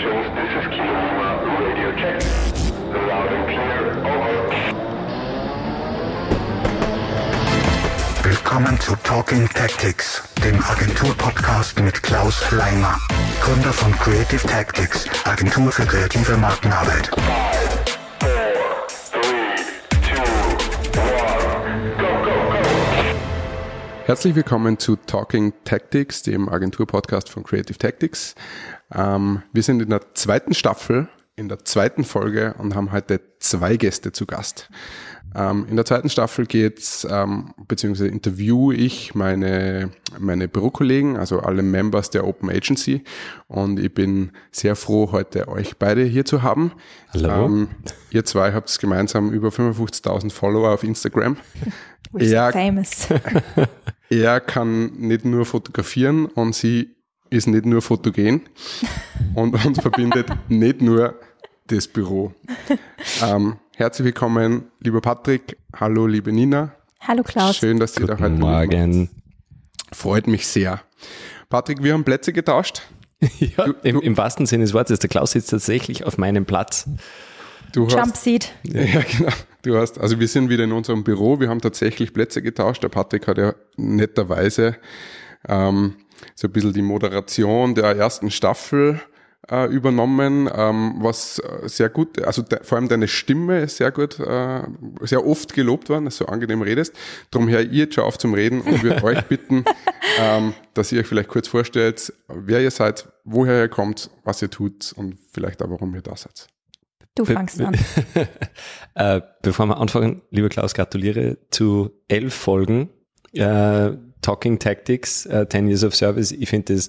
stations, this is Kilo Lima, radio check. Loud and clear, over. Willkommen zu Talking Tactics, dem Agentur-Podcast mit Klaus Leimer, Gründer von Creative Tactics, Agentur für kreative Markenarbeit. Five, Herzlich willkommen zu Talking Tactics, dem Agentur-Podcast von Creative Tactics. Ähm, wir sind in der zweiten Staffel, in der zweiten Folge und haben heute zwei Gäste zu Gast. Ähm, in der zweiten Staffel geht's ähm, beziehungsweise interview ich meine, meine Bürokollegen, also alle Members der Open Agency. Und ich bin sehr froh, heute euch beide hier zu haben. Hallo. Ähm, ihr zwei habt gemeinsam über 55.000 Follower auf Instagram. We're so Ja. famous. er kann nicht nur fotografieren und sie ist nicht nur fotogen und uns verbindet nicht nur das Büro. Ähm, herzlich willkommen, lieber Patrick. Hallo, liebe Nina. Hallo Klaus. Schön, dass ihr da heute. Morgen. Freut mich sehr. Patrick, wir haben Plätze getauscht. Ja, Du- im, Im wahrsten Sinne des Wortes, der Klaus sitzt tatsächlich auf meinem Platz. Du hast, Jumpseat. ja, genau. Du hast, also wir sind wieder in unserem Büro. Wir haben tatsächlich Plätze getauscht. Der Patrick hat ja netterweise ähm, so ein bisschen die Moderation der ersten Staffel äh, übernommen, ähm, was äh, sehr gut, also de, vor allem deine Stimme ist sehr gut, äh, sehr oft gelobt worden, dass du angenehm redest. Darum höre ich jetzt schon auf zum Reden und würde euch bitten, ähm, dass ihr euch vielleicht kurz vorstellt, wer ihr seid, woher ihr kommt, was ihr tut und vielleicht auch, warum ihr da seid. Du fangst an. Äh, bevor wir anfangen, lieber Klaus, gratuliere zu elf Folgen äh, Talking Tactics, äh, 10 Years of Service. Ich finde das,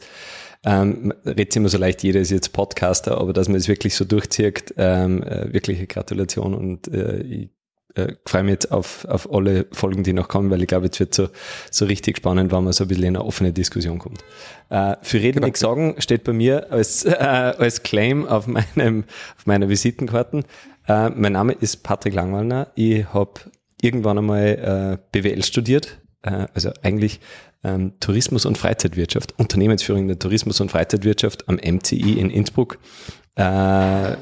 ähm, redet immer so leicht, jeder ist jetzt Podcaster, aber dass man es wirklich so durchzieht, ähm, äh, wirkliche Gratulation und äh, ich äh, freue mich jetzt auf, auf alle Folgen, die noch kommen, weil ich glaube, jetzt wird so, so richtig spannend, wenn man so ein bisschen in eine offene Diskussion kommt. Äh, für Reden nichts sagen steht bei mir als, äh, als Claim auf, meinem, auf meiner Visitenkarten. Äh, mein Name ist Patrick Langwallner. Ich habe irgendwann einmal äh, BWL studiert, äh, also eigentlich ähm, Tourismus- und Freizeitwirtschaft, Unternehmensführung in der Tourismus- und Freizeitwirtschaft am MCI in Innsbruck. Äh,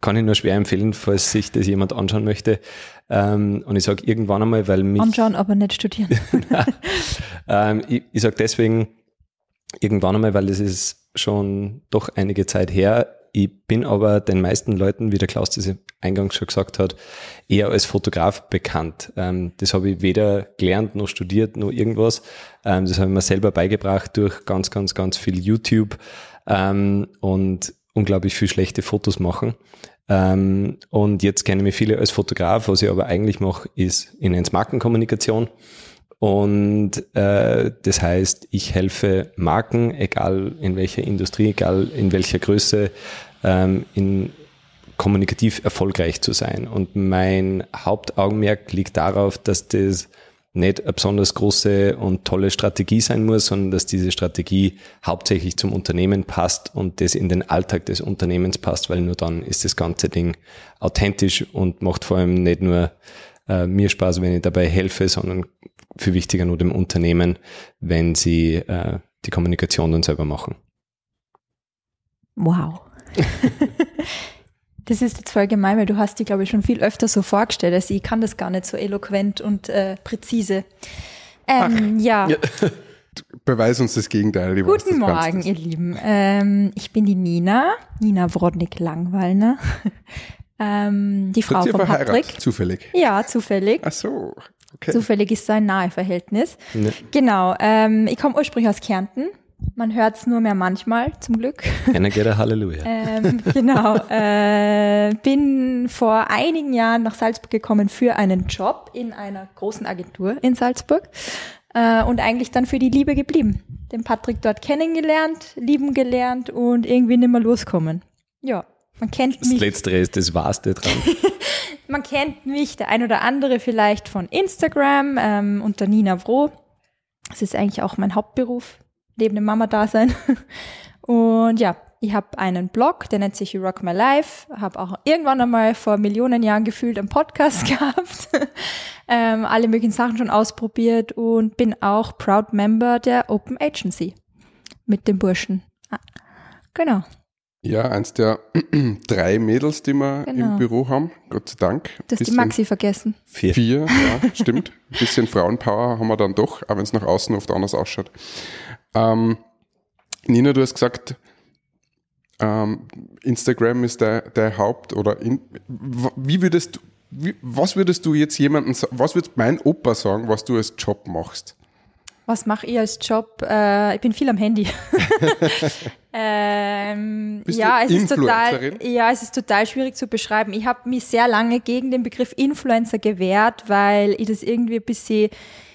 kann ich nur schwer empfehlen, falls sich das jemand anschauen möchte. Ähm, und ich sage irgendwann einmal, weil mich Anschauen, aber nicht studieren. ähm, ich ich sage deswegen irgendwann einmal, weil das ist schon doch einige Zeit her. Ich bin aber den meisten Leuten, wie der Klaus das eingangs schon gesagt hat, eher als Fotograf bekannt. Ähm, das habe ich weder gelernt noch studiert noch irgendwas. Ähm, das habe ich mir selber beigebracht durch ganz, ganz, ganz viel YouTube ähm, und unglaublich viel schlechte Fotos machen. Ähm, und jetzt kennen mich viele als Fotograf. Was ich aber eigentlich mache, ist in Markenkommunikation. Und äh, das heißt, ich helfe Marken, egal in welcher Industrie, egal in welcher Größe, ähm, in kommunikativ erfolgreich zu sein. Und mein Hauptaugenmerk liegt darauf, dass das nicht eine besonders große und tolle Strategie sein muss, sondern dass diese Strategie hauptsächlich zum Unternehmen passt und das in den Alltag des Unternehmens passt, weil nur dann ist das ganze Ding authentisch und macht vor allem nicht nur äh, mir Spaß, wenn ich dabei helfe, sondern viel wichtiger nur dem Unternehmen, wenn sie äh, die Kommunikation dann selber machen. Wow. Das ist jetzt voll gemein, weil du hast die, glaube ich, schon viel öfter so vorgestellt. Also ich kann das gar nicht so eloquent und äh, präzise. Ähm, ja. Beweis uns das Gegenteil. was Guten kannst. Morgen, ihr Lieben. Ähm, ich bin die Nina, Nina Wrodnik-Langwallner. ähm, die Frau von? Patrick. Zufällig. Ja, zufällig. Ach so. Okay. Zufällig ist so ein nahe Verhältnis. Ne. Genau. Ähm, ich komme ursprünglich aus Kärnten. Man hört es nur mehr manchmal, zum Glück. Einer geht Halleluja. ähm, genau. Äh, bin vor einigen Jahren nach Salzburg gekommen für einen Job in einer großen Agentur in Salzburg äh, und eigentlich dann für die Liebe geblieben. Den Patrick dort kennengelernt, lieben gelernt und irgendwie nicht mehr loskommen. Ja, man kennt Das mich. Letztere ist das Wahrste dran. Man kennt mich, der ein oder andere vielleicht von Instagram ähm, unter Nina Wro. Das ist eigentlich auch mein Hauptberuf, neben dem Mama-Dasein. Und ja, ich habe einen Blog, der nennt sich You Rock My Life. Habe auch irgendwann einmal vor Millionen Jahren gefühlt einen Podcast gehabt. ähm, alle möglichen Sachen schon ausprobiert und bin auch Proud Member der Open Agency mit dem Burschen. Ah, genau. Ja, eins der drei Mädels, die wir Genau. im Büro haben, Gott sei Dank. Du hast die Maxi vergessen. Vier. Vier, ja, stimmt. Ein bisschen Frauenpower haben wir dann doch, auch wenn es nach außen oft anders ausschaut. Ähm, Nina, du hast gesagt, ähm, Instagram ist dein, dein Haupt oder in, wie würdest du, wie, was würdest du jetzt jemanden, sa- was würde mein Opa sagen, was du als Job machst? Was mache ich als Job? Äh, ich bin viel am Handy. ähm, ja, es ist total, ja, es ist total schwierig zu beschreiben. Ich habe mich sehr lange gegen den Begriff Influencer gewehrt, weil ich das irgendwie ein bisschen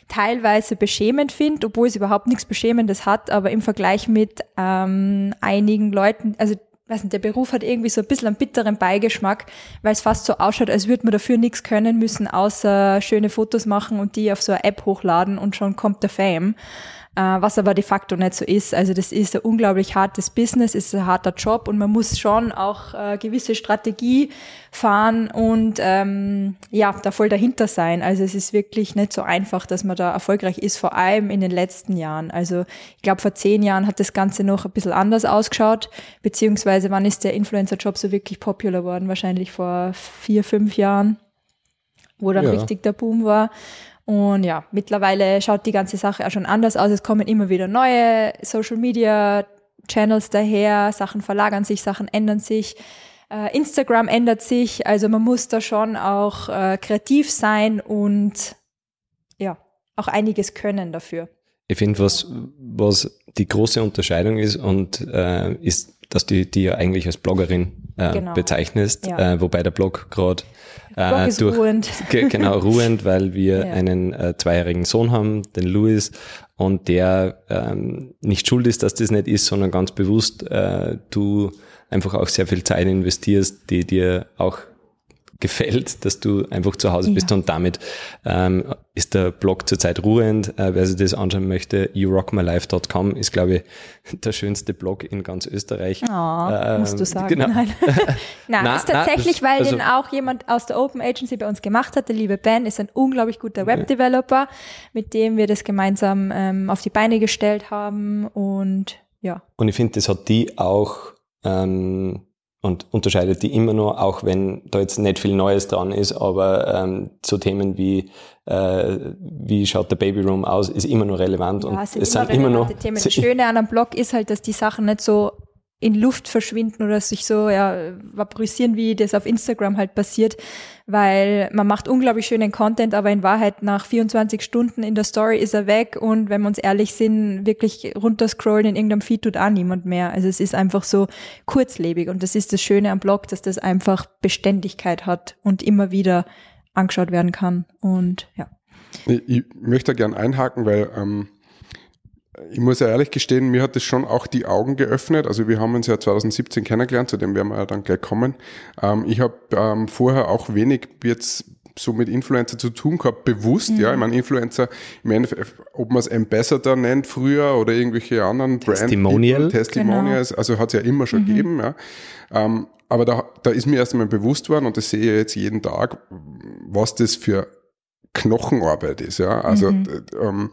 teilweise beschämend finde, obwohl es überhaupt nichts Beschämendes hat, aber im Vergleich mit ähm, einigen Leuten, also weiß nicht, der Beruf hat irgendwie so ein bisschen einen bitteren Beigeschmack, weil es fast so ausschaut, als würde man dafür nichts können müssen, außer schöne Fotos machen und die auf so eine App hochladen und schon kommt der Fame. Äh, was aber de facto nicht so ist. Also das ist ein unglaublich hartes Business, ist ein harter Job und man muss schon auch äh, gewisse Strategie fahren und ähm, ja, da voll dahinter sein. Also es ist wirklich nicht so einfach, dass man da erfolgreich ist, vor allem in den letzten Jahren. Also ich glaube, vor zehn Jahren hat das Ganze noch ein bisschen anders ausgeschaut, beziehungsweise wann ist der Influencer-Job so wirklich popular geworden? Wahrscheinlich vor vier, fünf Jahren, wo dann Ja. richtig der Boom war. Und ja, mittlerweile schaut die ganze Sache auch schon anders aus. Es kommen immer wieder neue Social Media Channels daher, Sachen verlagern sich, Sachen ändern sich. Äh, Instagram ändert sich, also man muss da schon auch äh, kreativ sein und ja, auch einiges können dafür. Ich finde, was, was die große Unterscheidung ist und äh, ist, dass du die ja eigentlich als Bloggerin äh, Genau. bezeichnest, Ja. äh, wobei der Blog gerade Blog äh, ist durch ruhend. Ge- genau ruhend, weil wir Ja. einen äh, zweijährigen Sohn haben, den Louis, und der ähm, nicht schuld ist, dass das nicht ist, sondern ganz bewusst äh, du einfach auch sehr viel Zeit investierst, die dir auch gefällt, dass du einfach zu Hause bist Ja. und damit ähm, ist der Blog zurzeit ruhend. Äh, wer sich das anschauen möchte, yourockmylife.com ist, glaube ich, der schönste Blog in ganz Österreich. Oh, Ähm, musst du sagen. genau. Nein. Nein, Na, ist tatsächlich, das- weil also- den auch jemand aus der Open Agency bei uns gemacht hat. Der liebe Ben ist ein unglaublich guter Web-Developer, mit dem wir das gemeinsam ähm, auf die Beine gestellt haben. Und ja, Und ich finde, das hat die auch ähm, und unterscheidet die immer noch, auch wenn da jetzt nicht viel Neues dran ist, aber ähm, so Themen wie äh, wie schaut der Babyroom aus, ist immer noch relevant ja und es sind, immer immer noch Themen. Das Schöne an einem Blog ist halt, dass die Sachen nicht so in Luft verschwinden oder sich so ja, vaporisieren, wie das auf Instagram halt passiert, weil man macht unglaublich schönen Content, aber in Wahrheit nach 24 Stunden in der Story ist er weg und wenn wir uns ehrlich sind, wirklich runterscrollen in irgendeinem Feed tut auch niemand mehr. Also es ist einfach so kurzlebig und das ist das Schöne am Blog, dass das einfach Beständigkeit hat und immer wieder angeschaut werden kann und ja. Ich, ich möchte da gern einhaken, weil ähm, ich muss ja ehrlich gestehen, mir hat das schon auch die Augen geöffnet. Also wir haben uns ja 2017 kennengelernt, zu dem werden wir ja dann gleich kommen. Ähm, ich habe ähm, vorher auch wenig jetzt so mit Influencer zu tun gehabt, bewusst, ja. Ich meine, Influencer, im Endeffekt, ob man es Ambassador nennt früher oder irgendwelche anderen Brand Testimonial. Testimonials, also hat es ja immer schon gegeben, ja. Ähm, aber da, da ist mir erst einmal bewusst worden und das sehe ich jetzt jeden Tag, was das für Knochenarbeit ist, ja. Also Mhm. ähm,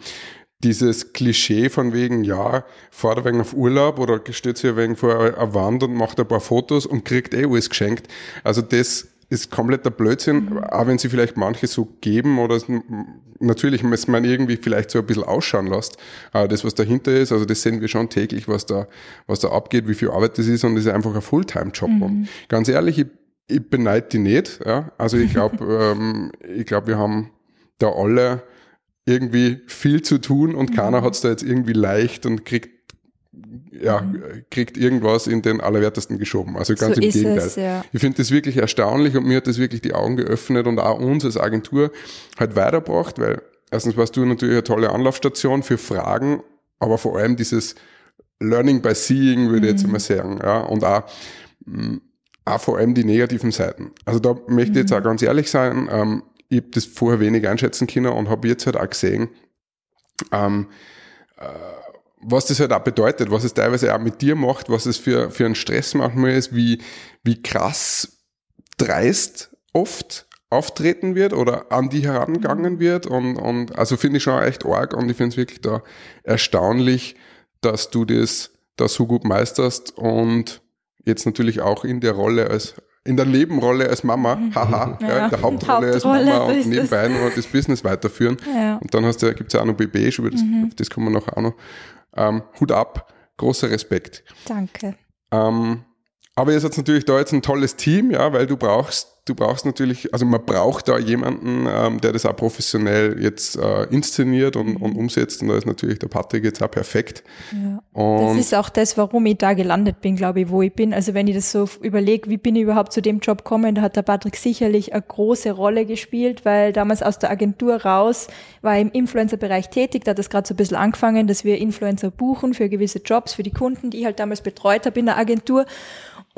dieses Klischee von wegen, ja, fahrt wenig auf Urlaub oder steht sich ein wenig vor eine Wand und macht ein paar Fotos und kriegt eh alles geschenkt. Also das ist kompletter Blödsinn, auch wenn sie vielleicht manche so geben oder es, natürlich muss man irgendwie vielleicht so ein bisschen ausschauen lässt. Aber das, was dahinter ist, also das sehen wir schon täglich, was da, was da abgeht, wie viel Arbeit das ist und das ist einfach ein Fulltime-Job. Und ganz ehrlich, ich, ich beneide die nicht. Ja? Also ich glaube, ähm, ich glaube, wir haben da alle irgendwie viel zu tun und keiner hat es da jetzt irgendwie leicht und kriegt ja, kriegt irgendwas in den Allerwertesten geschoben. Also ganz So im Gegenteil. es, ja. Ich finde das wirklich erstaunlich und mir hat das wirklich die Augen geöffnet und auch uns als Agentur halt weitergebracht, weil erstens warst du natürlich eine tolle Anlaufstation für Fragen, aber vor allem dieses Learning by Seeing, würde ich jetzt Mhm. immer sagen, ja, und auch, mh, auch vor allem die negativen Seiten. Also da möchte ich jetzt Mhm. auch ganz ehrlich sein, ähm, ich habe das vorher wenig einschätzen können und habe jetzt halt auch gesehen, ähm, äh, was das halt auch bedeutet, was es teilweise auch mit dir macht, was es für, für einen Stress manchmal ist, wie, wie krass dreist oft auftreten wird oder an die herangegangen wird und, und also finde ich schon echt arg und ich finde es wirklich da erstaunlich, dass du das da so gut meisterst und jetzt natürlich auch in der Rolle als in der Nebenrolle als Mama, haha, ja, Ja, in der Hauptrolle als Hauptrolle, Mama so und nebenbei noch das Business weiterführen. Ja. Und dann hast du, gibt's ja auch noch BB, über das, Mhm. auf das kommen wir nachher auch noch. Ähm, Hut ab, großer Respekt. Danke. Ähm, aber ihr seid natürlich da jetzt ein tolles Team, ja, weil du brauchst, du brauchst natürlich, also man braucht da jemanden, ähm, der das auch professionell jetzt äh, inszeniert und, und umsetzt. Und da ist natürlich der Patrick jetzt auch perfekt. Ja. Und Das ist auch das, warum ich da gelandet bin, glaube ich, wo ich bin. Also wenn ich das so überlege, wie bin ich überhaupt zu dem Job gekommen, da hat der Patrick sicherlich eine große Rolle gespielt, weil damals aus der Agentur raus war ich im Influencer-Bereich tätig, da hat das gerade so ein bisschen angefangen, dass wir Influencer buchen für gewisse Jobs, für die Kunden, die ich halt damals betreut habe in der Agentur.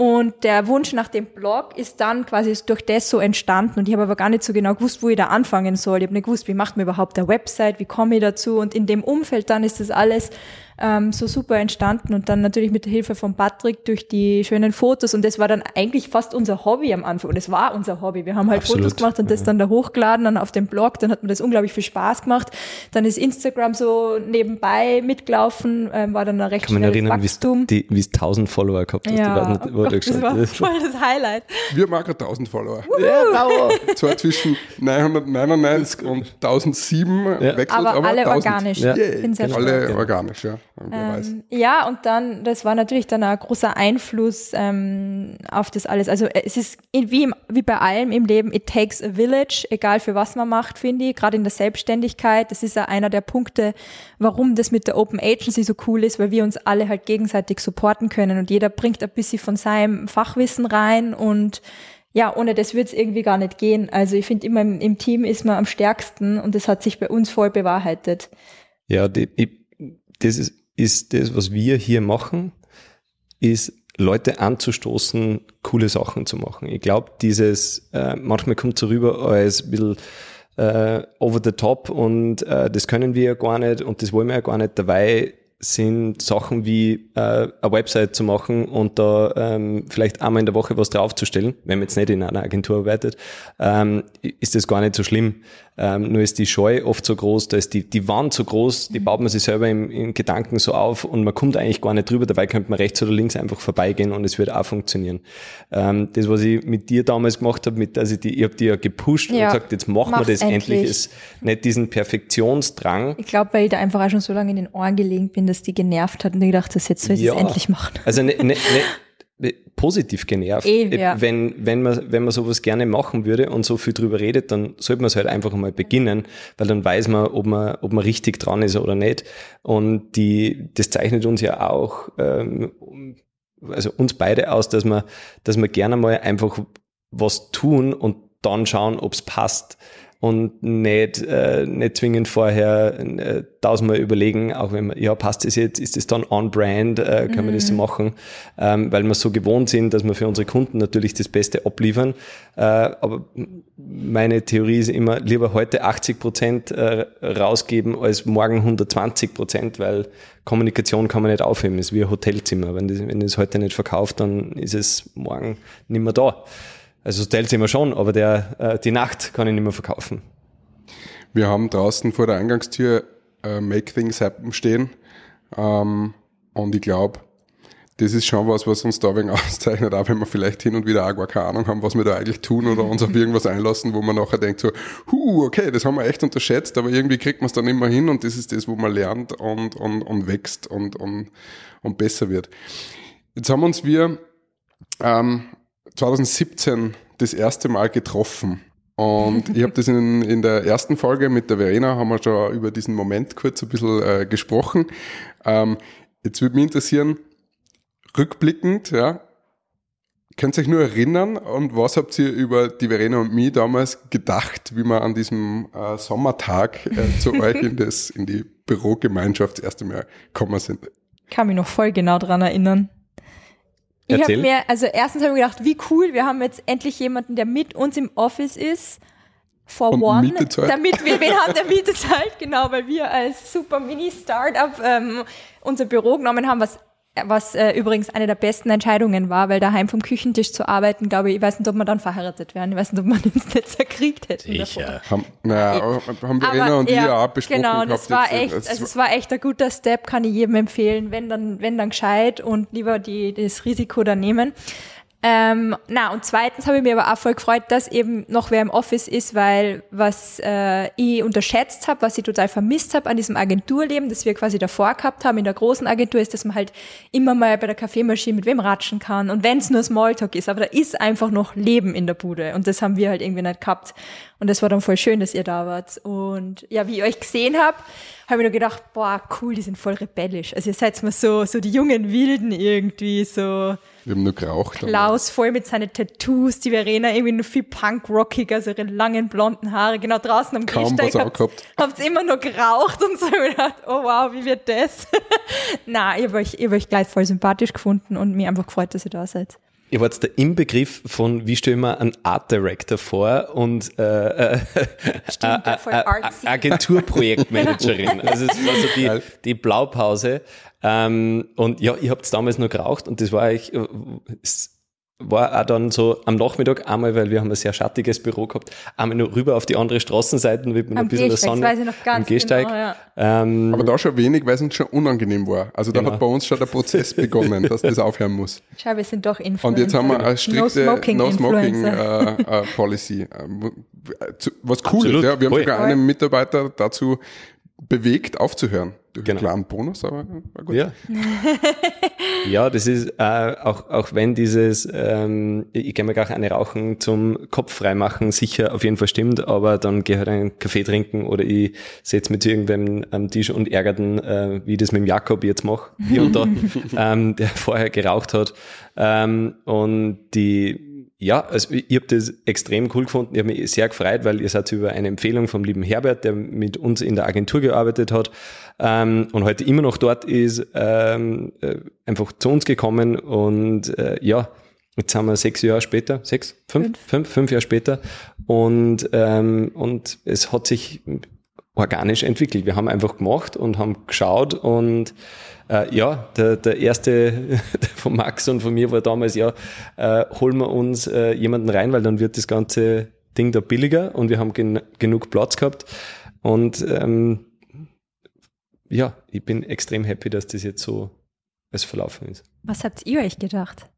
Und der Wunsch nach dem Blog ist dann quasi durch das so entstanden. Und ich habe aber gar nicht so genau gewusst, wo ich da anfangen soll. Ich habe nicht gewusst, wie macht man überhaupt eine Website, wie komme ich dazu. Und in dem Umfeld dann ist das alles ähm, so super entstanden. Und dann natürlich mit der Hilfe von Patrick durch die schönen Fotos. Und das war dann eigentlich fast unser Hobby am Anfang. Und es war unser Hobby. Wir haben halt Absolut, Fotos gemacht und das dann da hochgeladen, dann auf dem Blog. Dann hat mir das unglaublich viel Spaß gemacht. Dann ist Instagram so nebenbei mitgelaufen, ähm, war dann ein recht kann mich schnelles erinnern, Wachstum. wie es 1000 Follower gehabt hast. Ja, nicht, oh Gott, das war voll das Highlight. wir haben auch gerade 1000 Follower. Ja, bravo. Zwar zwischen 999 und 1007 Ja. wechselt, Aber, aber, alle 1000. organisch. Ja. Yeah, Bin sehr alle organisch, ja. Ähm, ja, und dann, das war natürlich dann ein großer Einfluss ähm, auf das alles. Also äh, es ist wie, im, wie bei allem im Leben, it takes a village, egal für was man macht, finde ich. Gerade in der Selbstständigkeit, das ist ja einer der Punkte, warum das mit der Open Agency so cool ist, weil wir uns alle halt gegenseitig supporten können und jeder bringt ein bisschen von seinem Fachwissen rein und ja, ohne das würde es irgendwie gar nicht gehen. Also ich finde immer im, im Team ist man am stärksten und das hat sich bei uns voll bewahrheitet. Ja, die, ich, das ist, ist das, was wir hier machen, ist Leute anzustoßen, coole Sachen zu machen. Ich glaube, dieses, äh, manchmal kommt so rüber als ein bisschen äh, over the top und äh, das können wir ja gar nicht und das wollen wir ja gar nicht. Dabei sind Sachen wie äh, eine Website zu machen und da ähm, vielleicht einmal in der Woche was draufzustellen, wenn man jetzt nicht in einer Agentur arbeitet, ähm, ist das gar nicht so schlimm. Ähm, nur ist die Scheu oft so groß, da ist die, die Wand so groß, die baut man sich selber im, in Gedanken so auf und man kommt eigentlich gar nicht drüber, dabei könnte man rechts oder links einfach vorbeigehen und es wird auch funktionieren. Ähm, das, was ich mit dir damals gemacht habe, mit, also die, ich habe dir ja gepusht Ja, und gesagt, jetzt machen wir das endlich, endlich. ist nicht diesen Perfektionsdrang, Ich glaube, weil ich da einfach auch schon so lange in den Ohren gelegen bin, dass die genervt hat und ich gedacht, das jetzt soll ich Ja. das endlich machen. Also ne, ne, ne, positiv genervt. Eh, ja. wenn, wenn, man, wenn man sowas gerne machen würde und so viel drüber redet, dann sollte man es halt einfach mal beginnen, weil dann weiß man, ob man, ob man richtig dran ist oder nicht. Und die, das zeichnet uns ja auch, ähm, also uns beide aus, dass wir, dass wir gerne mal einfach was tun und dann schauen, ob es passt. Und nicht, äh, nicht zwingend vorher äh, tausendmal überlegen, auch wenn man, ja, passt das jetzt, ist das dann on-brand, äh, können wir das so machen, ähm, weil wir so gewohnt sind, dass wir für unsere Kunden natürlich das Beste abliefern. Äh, aber meine Theorie ist immer, lieber heute 80 Prozent äh, rausgeben, als morgen 120 Prozent, weil Kommunikation kann man nicht aufheben, ist wie ein Hotelzimmer. Wenn das, wenn das heute nicht verkauft, dann ist es morgen nicht mehr da. Also Hotelzimmer schon, aber der, äh, die Nacht kann ich nicht mehr verkaufen. Wir haben draußen vor der Eingangstür äh, Make Things Happen stehen. Ähm, und ich glaube, das ist schon was, was uns da wegen auszeichnet, auch wenn wir vielleicht hin und wieder auch gar keine Ahnung haben, was wir da eigentlich tun oder uns auf irgendwas einlassen, wo man nachher denkt so, huh, okay, das haben wir echt unterschätzt, aber irgendwie kriegt man es dann immer hin und das ist das, wo man lernt und, und, und wächst und, und, und besser wird. Jetzt haben uns wir ähm, 2017 das erste Mal getroffen. Und ich habe das in, in der ersten Folge mit der Verena, haben wir schon über diesen Moment kurz ein bisschen äh, gesprochen. Ähm, jetzt würde mich interessieren, rückblickend, ja, könnt ihr euch nur erinnern und was habt ihr über die Verena und mich damals gedacht, wie wir an diesem äh, Sommertag äh, zu euch in, das, in die Bürogemeinschaft das erste Mal gekommen sind? Kann mich noch voll genau dran erinnern. Ich habe mir, also erstens habe ich gedacht, wie cool, wir haben jetzt endlich jemanden, der mit uns im Office ist. For Und one. Damit wir, wen haben, der Miete zahlt, genau, weil wir als super Mini-Startup ähm, unser Büro genommen haben, was was äh, übrigens eine der besten Entscheidungen war, weil daheim vom Küchentisch zu arbeiten, glaube ich, ich weiß nicht, ob wir dann verheiratet wären. Ich weiß nicht, ob man uns nicht zerkriegt hätten. Sicher. Haben, naja, haben Verena Aber, und ich ja, ja auch besprochen Genau, es war jetzt, echt, es- also es war echt ein guter Step, kann ich jedem empfehlen, wenn dann, wenn dann gescheit und lieber die, das Risiko dann nehmen. Ähm, na, und zweitens habe ich mir aber auch voll gefreut, dass eben noch wer im Office ist, weil was äh, ich unterschätzt habe, was ich total vermisst habe an diesem Agenturleben, das wir quasi davor gehabt haben in der großen Agentur, ist, dass man halt immer mal bei der Kaffeemaschine mit wem ratschen kann. Und wenn es nur Smalltalk ist, aber da ist einfach noch Leben in der Bude. Und das haben wir halt irgendwie nicht gehabt. Und das war dann voll schön, dass ihr da wart. Und ja, wie ich euch gesehen habe, habe ich nur gedacht, boah, cool, die sind voll rebellisch. Also ihr seid mal so, so die jungen Wilden irgendwie, so wir haben nur geraucht. aber- Klaus voll mit seinen Tattoos, die Verena irgendwie nur viel punk-rockiger, so ihre langen blonden Haare, genau draußen am Kaum Gehsteig habt, angehabt. habt immer nur geraucht und so. Ich gedacht, oh wow, wie wird das? Na, ich habe euch, ich hab euch gleich voll sympathisch gefunden und mir einfach gefreut, dass ihr da seid. Ihr wart der Inbegriff von, wie stellen wir einen Art Director vor und äh, äh, Stimmt, ja, voll Ä- Ä- artsy. Agenturprojektmanagerin. Also es war so die, die Blaupause. Ähm, und ja, ich hab's damals noch geraucht und das war eigentlich, äh, es war auch dann so am Nachmittag einmal, weil wir haben ein sehr schattiges Büro gehabt, einmal noch rüber auf die andere Straßenseite, Am ein bisschen der Gehsteig, das Sonne weiß ich noch ganz am Gehsteig. genau, ja. ähm, Aber da schon wenig, weil es uns schon unangenehm war. Also da Genau. hat bei uns schon der Prozess begonnen, dass das aufhören muss. Schau, wir sind doch Influencer. Und jetzt haben wir eine strikte No Smoking No äh, äh, Was cool Absolut. ist, ja. Wir haben Voll. sogar einen Mitarbeiter dazu bewegt, aufzuhören. Durch Genau. einen kleinen Bonus, aber war gut. Ja. ja, das ist äh, auch, auch wenn dieses, ähm, ich gehe mir gar eine rauchen zum Kopf freimachen, sicher auf jeden Fall stimmt, aber dann gehe halt einen Kaffee trinken oder ich setze mich zu irgendwem am Tisch und ärgerten, äh, wie ich das mit dem Jakob jetzt mache, hier und da, ähm, der vorher geraucht hat. Ähm, und die ja, also ich, habe das extrem cool gefunden. Ich habe mich sehr gefreut, weil ihr seid über eine Empfehlung vom lieben Herbert, der mit uns in der Agentur gearbeitet hat ähm, und heute immer noch dort ist, ähm, äh, einfach zu uns gekommen und äh, ja, jetzt haben wir sechs Jahre später, sechs, fünf, fünf, fünf, fünf Jahre später. Und und, ähm, und es hat sich organisch entwickelt. Wir haben einfach gemacht und haben geschaut und äh, ja, der, der erste von Max und von mir war damals, ja, äh, holen wir uns äh, jemanden rein, weil dann wird das ganze Ding da billiger und wir haben gen genug Platz gehabt und ähm, ja, ich bin extrem happy, dass das jetzt so als verlaufen ist. Was habt ihr euch gedacht?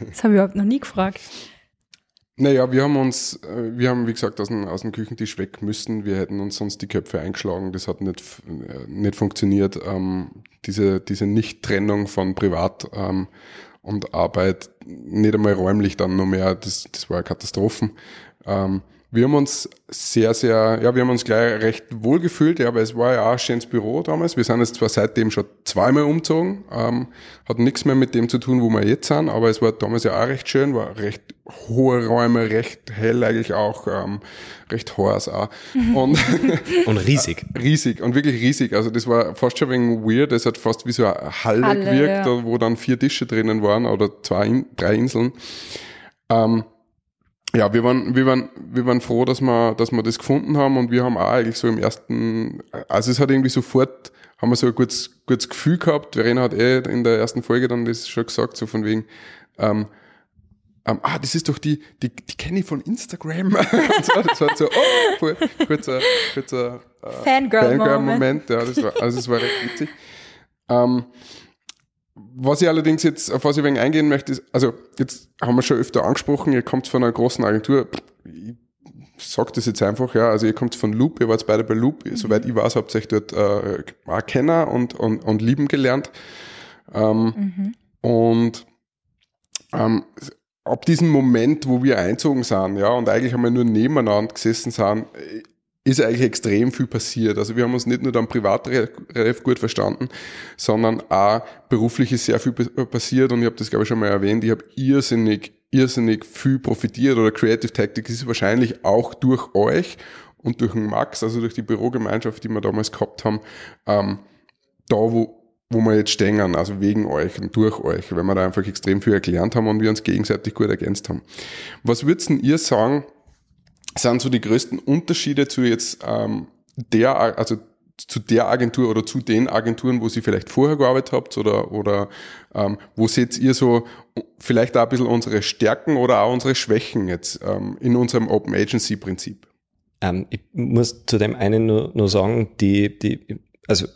Das habe ich überhaupt noch nie gefragt. Naja, wir haben uns, äh, wir haben wie gesagt aus dem, aus dem Küchentisch weg müssen. Wir hätten uns sonst die Köpfe eingeschlagen. Das hat nicht, äh, nicht funktioniert. Ähm, diese, diese Nicht-Trennung von Privat ähm, und Arbeit, nicht einmal räumlich dann noch mehr, das, das war Katastrophen. Ähm, wir haben uns sehr, sehr, ja, wir haben uns gleich recht wohl gefühlt, ja, aber es war ja auch ein schönes Büro damals. Wir sind jetzt zwar seitdem schon zweimal umgezogen, ähm, hat nichts mehr mit dem zu tun, wo wir jetzt sind, aber es war damals ja auch recht schön, war recht hohe Räume, recht hell eigentlich auch, ähm, recht hohes auch. Und Und riesig. riesig und wirklich riesig. Also das war fast schon ein weird. Das hat fast wie so eine Halle, Halle, gewirkt, ja. wo dann vier Tische drinnen waren oder zwei, drei Inseln. Ähm, ja, wir waren, wir waren, wir waren froh, dass wir, dass wir das gefunden haben und wir haben auch eigentlich so im ersten, also es hat irgendwie sofort, haben wir so ein gutes, gutes Gefühl gehabt. Verena hat eh in der ersten Folge dann das schon gesagt, so von wegen, ähm, ähm, ah, das ist doch die, die, die kenne ich von Instagram. und so, das war so, oh, voll, kurzer, kurzer äh, Fangirl-Moment. Fangirl-Moment. Ja, das war, also es war recht witzig. Ähm, was ich allerdings jetzt, auf was ich wenig eingehen möchte, ist, also jetzt haben wir schon öfter angesprochen, ihr kommt von einer großen Agentur, ich sag das jetzt einfach, ja, also ihr kommt von Loop, ihr wart beide bei Loop, soweit ich weiß, habt ihr euch dort äh, kennen und, und, und lieben gelernt. Ähm, Und ähm, ab diesem Moment, wo wir einzogen sind, ja, und eigentlich haben wir nur nebeneinander gesessen sind, äh, ist eigentlich extrem viel passiert. Also wir haben uns nicht nur dann privat re- relativ gut verstanden, sondern auch beruflich ist sehr viel pa- passiert und ich habe das glaube ich schon mal erwähnt, ich habe irrsinnig, irrsinnig viel profitiert oder Creative Tactics ist wahrscheinlich auch durch euch und durch den Max, also durch die Bürogemeinschaft, die wir damals gehabt haben, ähm, da wo wo wir jetzt stehen, also wegen euch und durch euch, weil wir da einfach extrem viel erklärt haben und wir uns gegenseitig gut ergänzt haben. Was würdet denn ihr sagen, sind so die größten Unterschiede zu jetzt ähm, der, also zu der Agentur oder zu den Agenturen, wo Sie vielleicht vorher gearbeitet habt oder, oder ähm, wo seht ihr so vielleicht auch ein bisschen unsere Stärken oder auch unsere Schwächen jetzt ähm, in unserem Open Agency Prinzip? Ähm, ich muss zu dem einen nur, nur sagen, die, die, also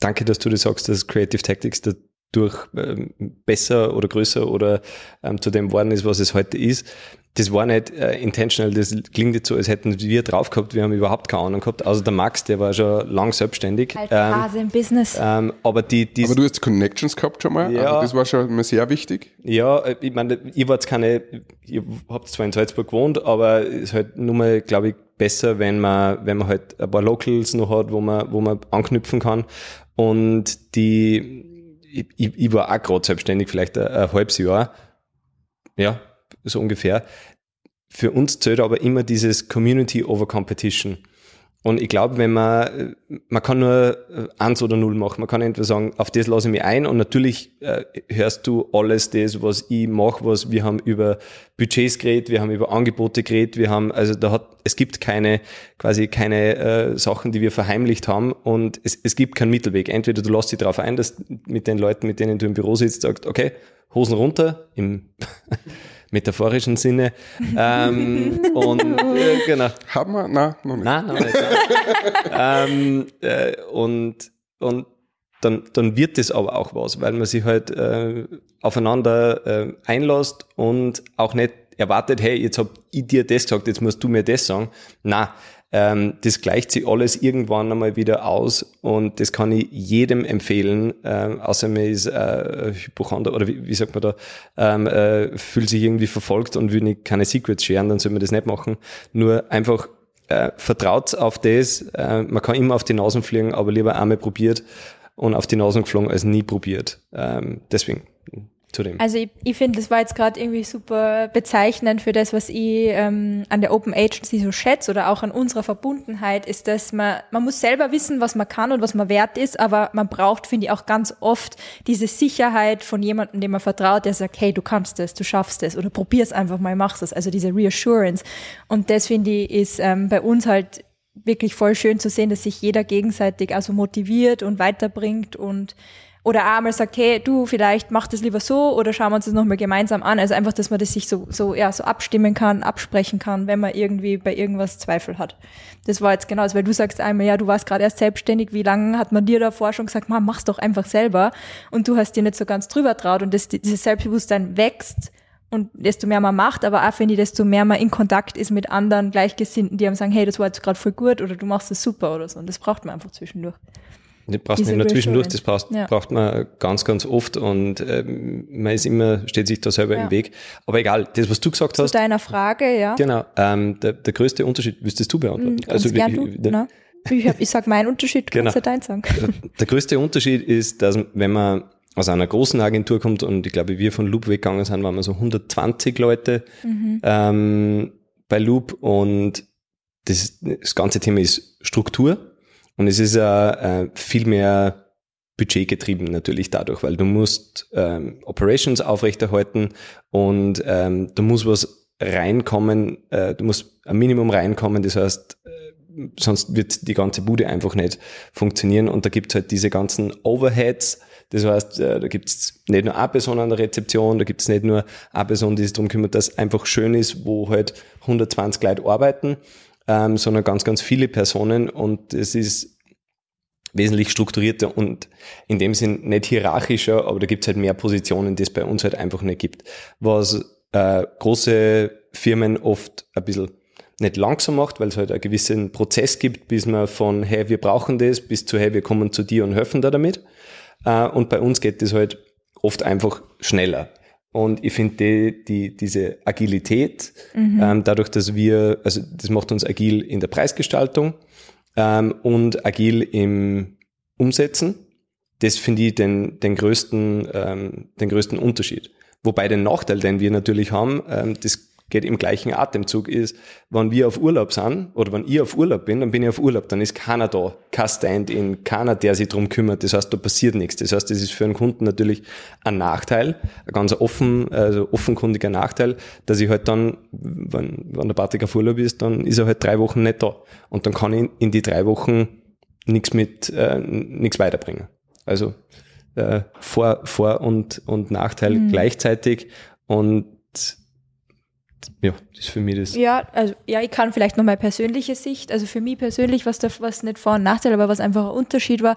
danke, dass du das sagst, dass Creative Tactics dadurch ähm, besser oder größer oder ähm, zu dem worden ist, was es heute ist das war nicht äh, intentional, das klingt jetzt so, als hätten wir drauf gehabt, wir haben überhaupt keine Ahnung gehabt. Also der Max, der war schon lang selbstständig. Alter Hase im Business. Ähm, aber die, die aber du hast Connections gehabt schon mal, Ja. also das war schon mal sehr wichtig. Ja, äh, ich meine, ihr wart keine, ihr habt zwar in Salzburg gewohnt, aber es ist halt nur mal, glaube ich, besser, wenn man, wenn man halt ein paar Locals noch hat, wo man, wo man anknüpfen kann. Und die, ich, ich ich war auch gerade selbstständig, vielleicht ein, ein halbes Jahr. Ja, so ungefähr. Für uns zählt aber immer dieses Community over Competition. Und ich glaube, wenn man, man kann nur äh, eins oder null machen. Man kann entweder sagen, auf das lasse ich mich ein und natürlich äh, hörst du alles das, was ich mache, was wir haben über Budgets geredet, wir haben über Angebote geredet, wir haben, also da hat, es gibt keine, quasi keine äh, Sachen, die wir verheimlicht haben und es, es gibt keinen Mittelweg. Entweder du lässt dich darauf ein, dass mit den Leuten, mit denen du im Büro sitzt, sagst, okay, Hosen runter, im metaphorischen Sinne. ähm, und äh, genau. Haben wir? Nein, noch nicht. Nein, nein, nicht. Nein. ähm, äh, und und dann, dann wird das aber auch was, weil man sich halt äh, aufeinander äh, einlässt und auch nicht erwartet, hey, jetzt hab ich dir das gesagt, jetzt musst du mir das sagen. Na, ähm, das gleicht sich alles irgendwann einmal wieder aus und das kann ich jedem empfehlen, ähm, außer mir ist äh, Hypochonder oder wie, wie sagt man da, ähm, äh, fühlt sich irgendwie verfolgt und will nicht keine Secrets scheren, dann soll man das nicht machen. Nur einfach äh, vertraut auf das, äh, man kann immer auf die Nasen fliegen, aber lieber einmal probiert und auf die Nasen geflogen als nie probiert. Ähm, deswegen zu dem. Also ich, ich finde, das war jetzt gerade irgendwie super bezeichnend für das, was ich ähm, an der Open Agency so schätze oder auch an unserer Verbundenheit, ist, dass man, man muss selber wissen, was man kann und was man wert ist, aber man braucht, finde ich, auch ganz oft diese Sicherheit von jemandem, dem man vertraut, der sagt, hey, du kannst das, du schaffst das oder probier's einfach mal, machst es. Also diese Reassurance. Und das, finde ich, ist ähm, bei uns halt wirklich voll schön zu sehen, dass sich jeder gegenseitig also motiviert und weiterbringt und oder auch einmal sagt, hey, du, vielleicht mach das lieber so oder schauen wir uns das nochmal gemeinsam an. Also einfach, dass man das sich so, so, ja, so abstimmen kann, absprechen kann, wenn man irgendwie bei irgendwas Zweifel hat. Das war jetzt genau, weil du sagst einmal, ja, du warst gerade erst selbstständig, wie lange hat man dir davor schon gesagt, man, mach's doch einfach selber und du hast dir nicht so ganz drüber traut und das, dieses Selbstbewusstsein wächst und desto mehr man macht, aber auch finde ich, desto mehr man in Kontakt ist mit anderen Gleichgesinnten, die einem sagen, hey, das war jetzt gerade voll gut oder du machst das super oder so. Und das braucht man einfach zwischendurch. Das braucht man nur zwischendurch, das braucht, Ja. braucht man ganz, ganz oft und ähm, man ist immer, steht sich da selber Ja. im Weg. Aber egal, das, was du gesagt Zu hast, deiner Frage, ja. genau, ähm, der, der größte Unterschied, wüsstest du beantworten? Mhm, Ganz gern du, ne? Ich, hab, ich sag meinen Unterschied, du Genau. kannst ja deinen sagen. der größte Unterschied ist, dass wenn man aus einer großen Agentur kommt und ich glaube, wir von Loop weggegangen sind, waren wir so 120 Leute ähm, bei Loop und das, das ganze Thema ist Struktur und es ist äh, äh, viel mehr budgetgetrieben natürlich dadurch, weil du musst ähm, Operations aufrechterhalten und ähm, da muss was reinkommen, äh, du musst ein Minimum reinkommen, das heißt, äh, sonst wird die ganze Bude einfach nicht funktionieren. Und da gibt's halt diese ganzen Overheads, das heißt, äh, da gibt's nicht nur eine Person an der Rezeption, da gibt's nicht nur eine Person, die sich darum kümmert, dass einfach schön ist, wo halt 120 Leute arbeiten, ähm, sondern ganz, ganz viele Personen und es ist wesentlich strukturierter und in dem Sinn nicht hierarchischer, aber da gibt's halt mehr Positionen, die es bei uns halt einfach nicht gibt. Was äh, große Firmen oft ein bisschen nicht langsam macht, weil es halt einen gewissen Prozess gibt, bis man von, hey, wir brauchen das, bis zu, hey, wir kommen zu dir und helfen da damit. Äh, und bei uns geht das halt oft einfach schneller. Und ich finde die, die, diese Agilität, ähm, dadurch, dass wir, also das macht uns agil in der Preisgestaltung ähm, und agil im Umsetzen, das finde ich den, den, größten, ähm, den größten Unterschied. Wobei den Nachteil, den wir natürlich haben, ähm, das geht im gleichen Atemzug, ist, wenn wir auf Urlaub sind oder wenn ich auf Urlaub bin, dann bin ich auf Urlaub, dann ist keiner da, kein Stand-in, keiner, der sich drum kümmert. Das heißt, da passiert nichts. Das heißt, das ist für einen Kunden natürlich ein Nachteil, ein ganz offen, also offenkundiger Nachteil, dass ich halt dann, wenn, wenn der Patrick auf Urlaub ist, dann ist er halt drei Wochen nicht da. Und dann kann ich in die drei Wochen nichts mit, äh, nichts weiterbringen. Also äh, Vor-, Vor und, und Nachteil Mhm. gleichzeitig und ja, das ist für mich das. Ja, also ja, ich kann vielleicht noch mal persönliche Sicht, also für mich persönlich, was da was nicht Vor- und Nachteil, aber was einfach ein Unterschied war,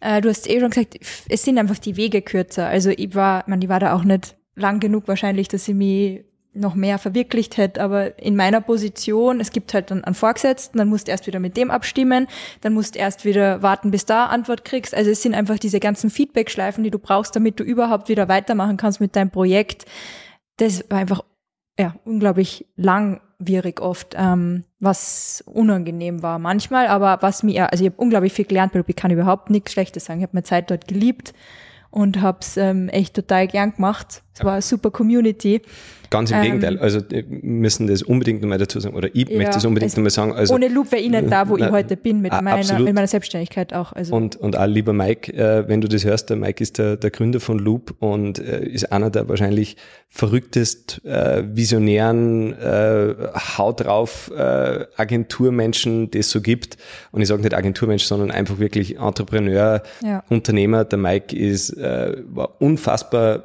äh, du hast eh schon gesagt, es sind einfach die Wege kürzer. Also ich war, man, ich war da auch nicht lang genug wahrscheinlich, dass ich mich noch mehr verwirklicht hätte, aber in meiner Position, es gibt halt dann einen Vorgesetzten, dann musst du erst wieder mit dem abstimmen, dann musst du erst wieder warten, bis da Antwort kriegst. Also es sind einfach diese ganzen Feedback-Schleifen, die du brauchst, damit du überhaupt wieder weitermachen kannst mit deinem Projekt. Das war einfach ja, unglaublich langwierig oft, ähm, was unangenehm war manchmal, aber was mir, also ich habe unglaublich viel gelernt, weil ich kann überhaupt nichts Schlechtes sagen. Ich habe meine Zeit dort geliebt und habe es ähm, echt total gern gemacht. Es war eine super Community. Ganz im Ähm, Gegenteil. Also wir müssen das unbedingt nochmal dazu sagen. Oder ich Ja, möchte das unbedingt nochmal sagen. Also, Ohne Loop wäre ich nicht da, wo Na, ich heute bin, mit meiner, absolut. mit meiner Selbstständigkeit auch. Also Und, und auch lieber Mike, äh, wenn du das hörst, der Mike ist der, der Gründer von Loop und äh, ist einer der wahrscheinlich verrücktest, äh, visionären, äh, Haut drauf äh, Agenturmenschen, die es so gibt. Und ich sage nicht Agenturmensch, sondern einfach wirklich Entrepreneur, Ja. Unternehmer. Der Mike ist äh, war unfassbar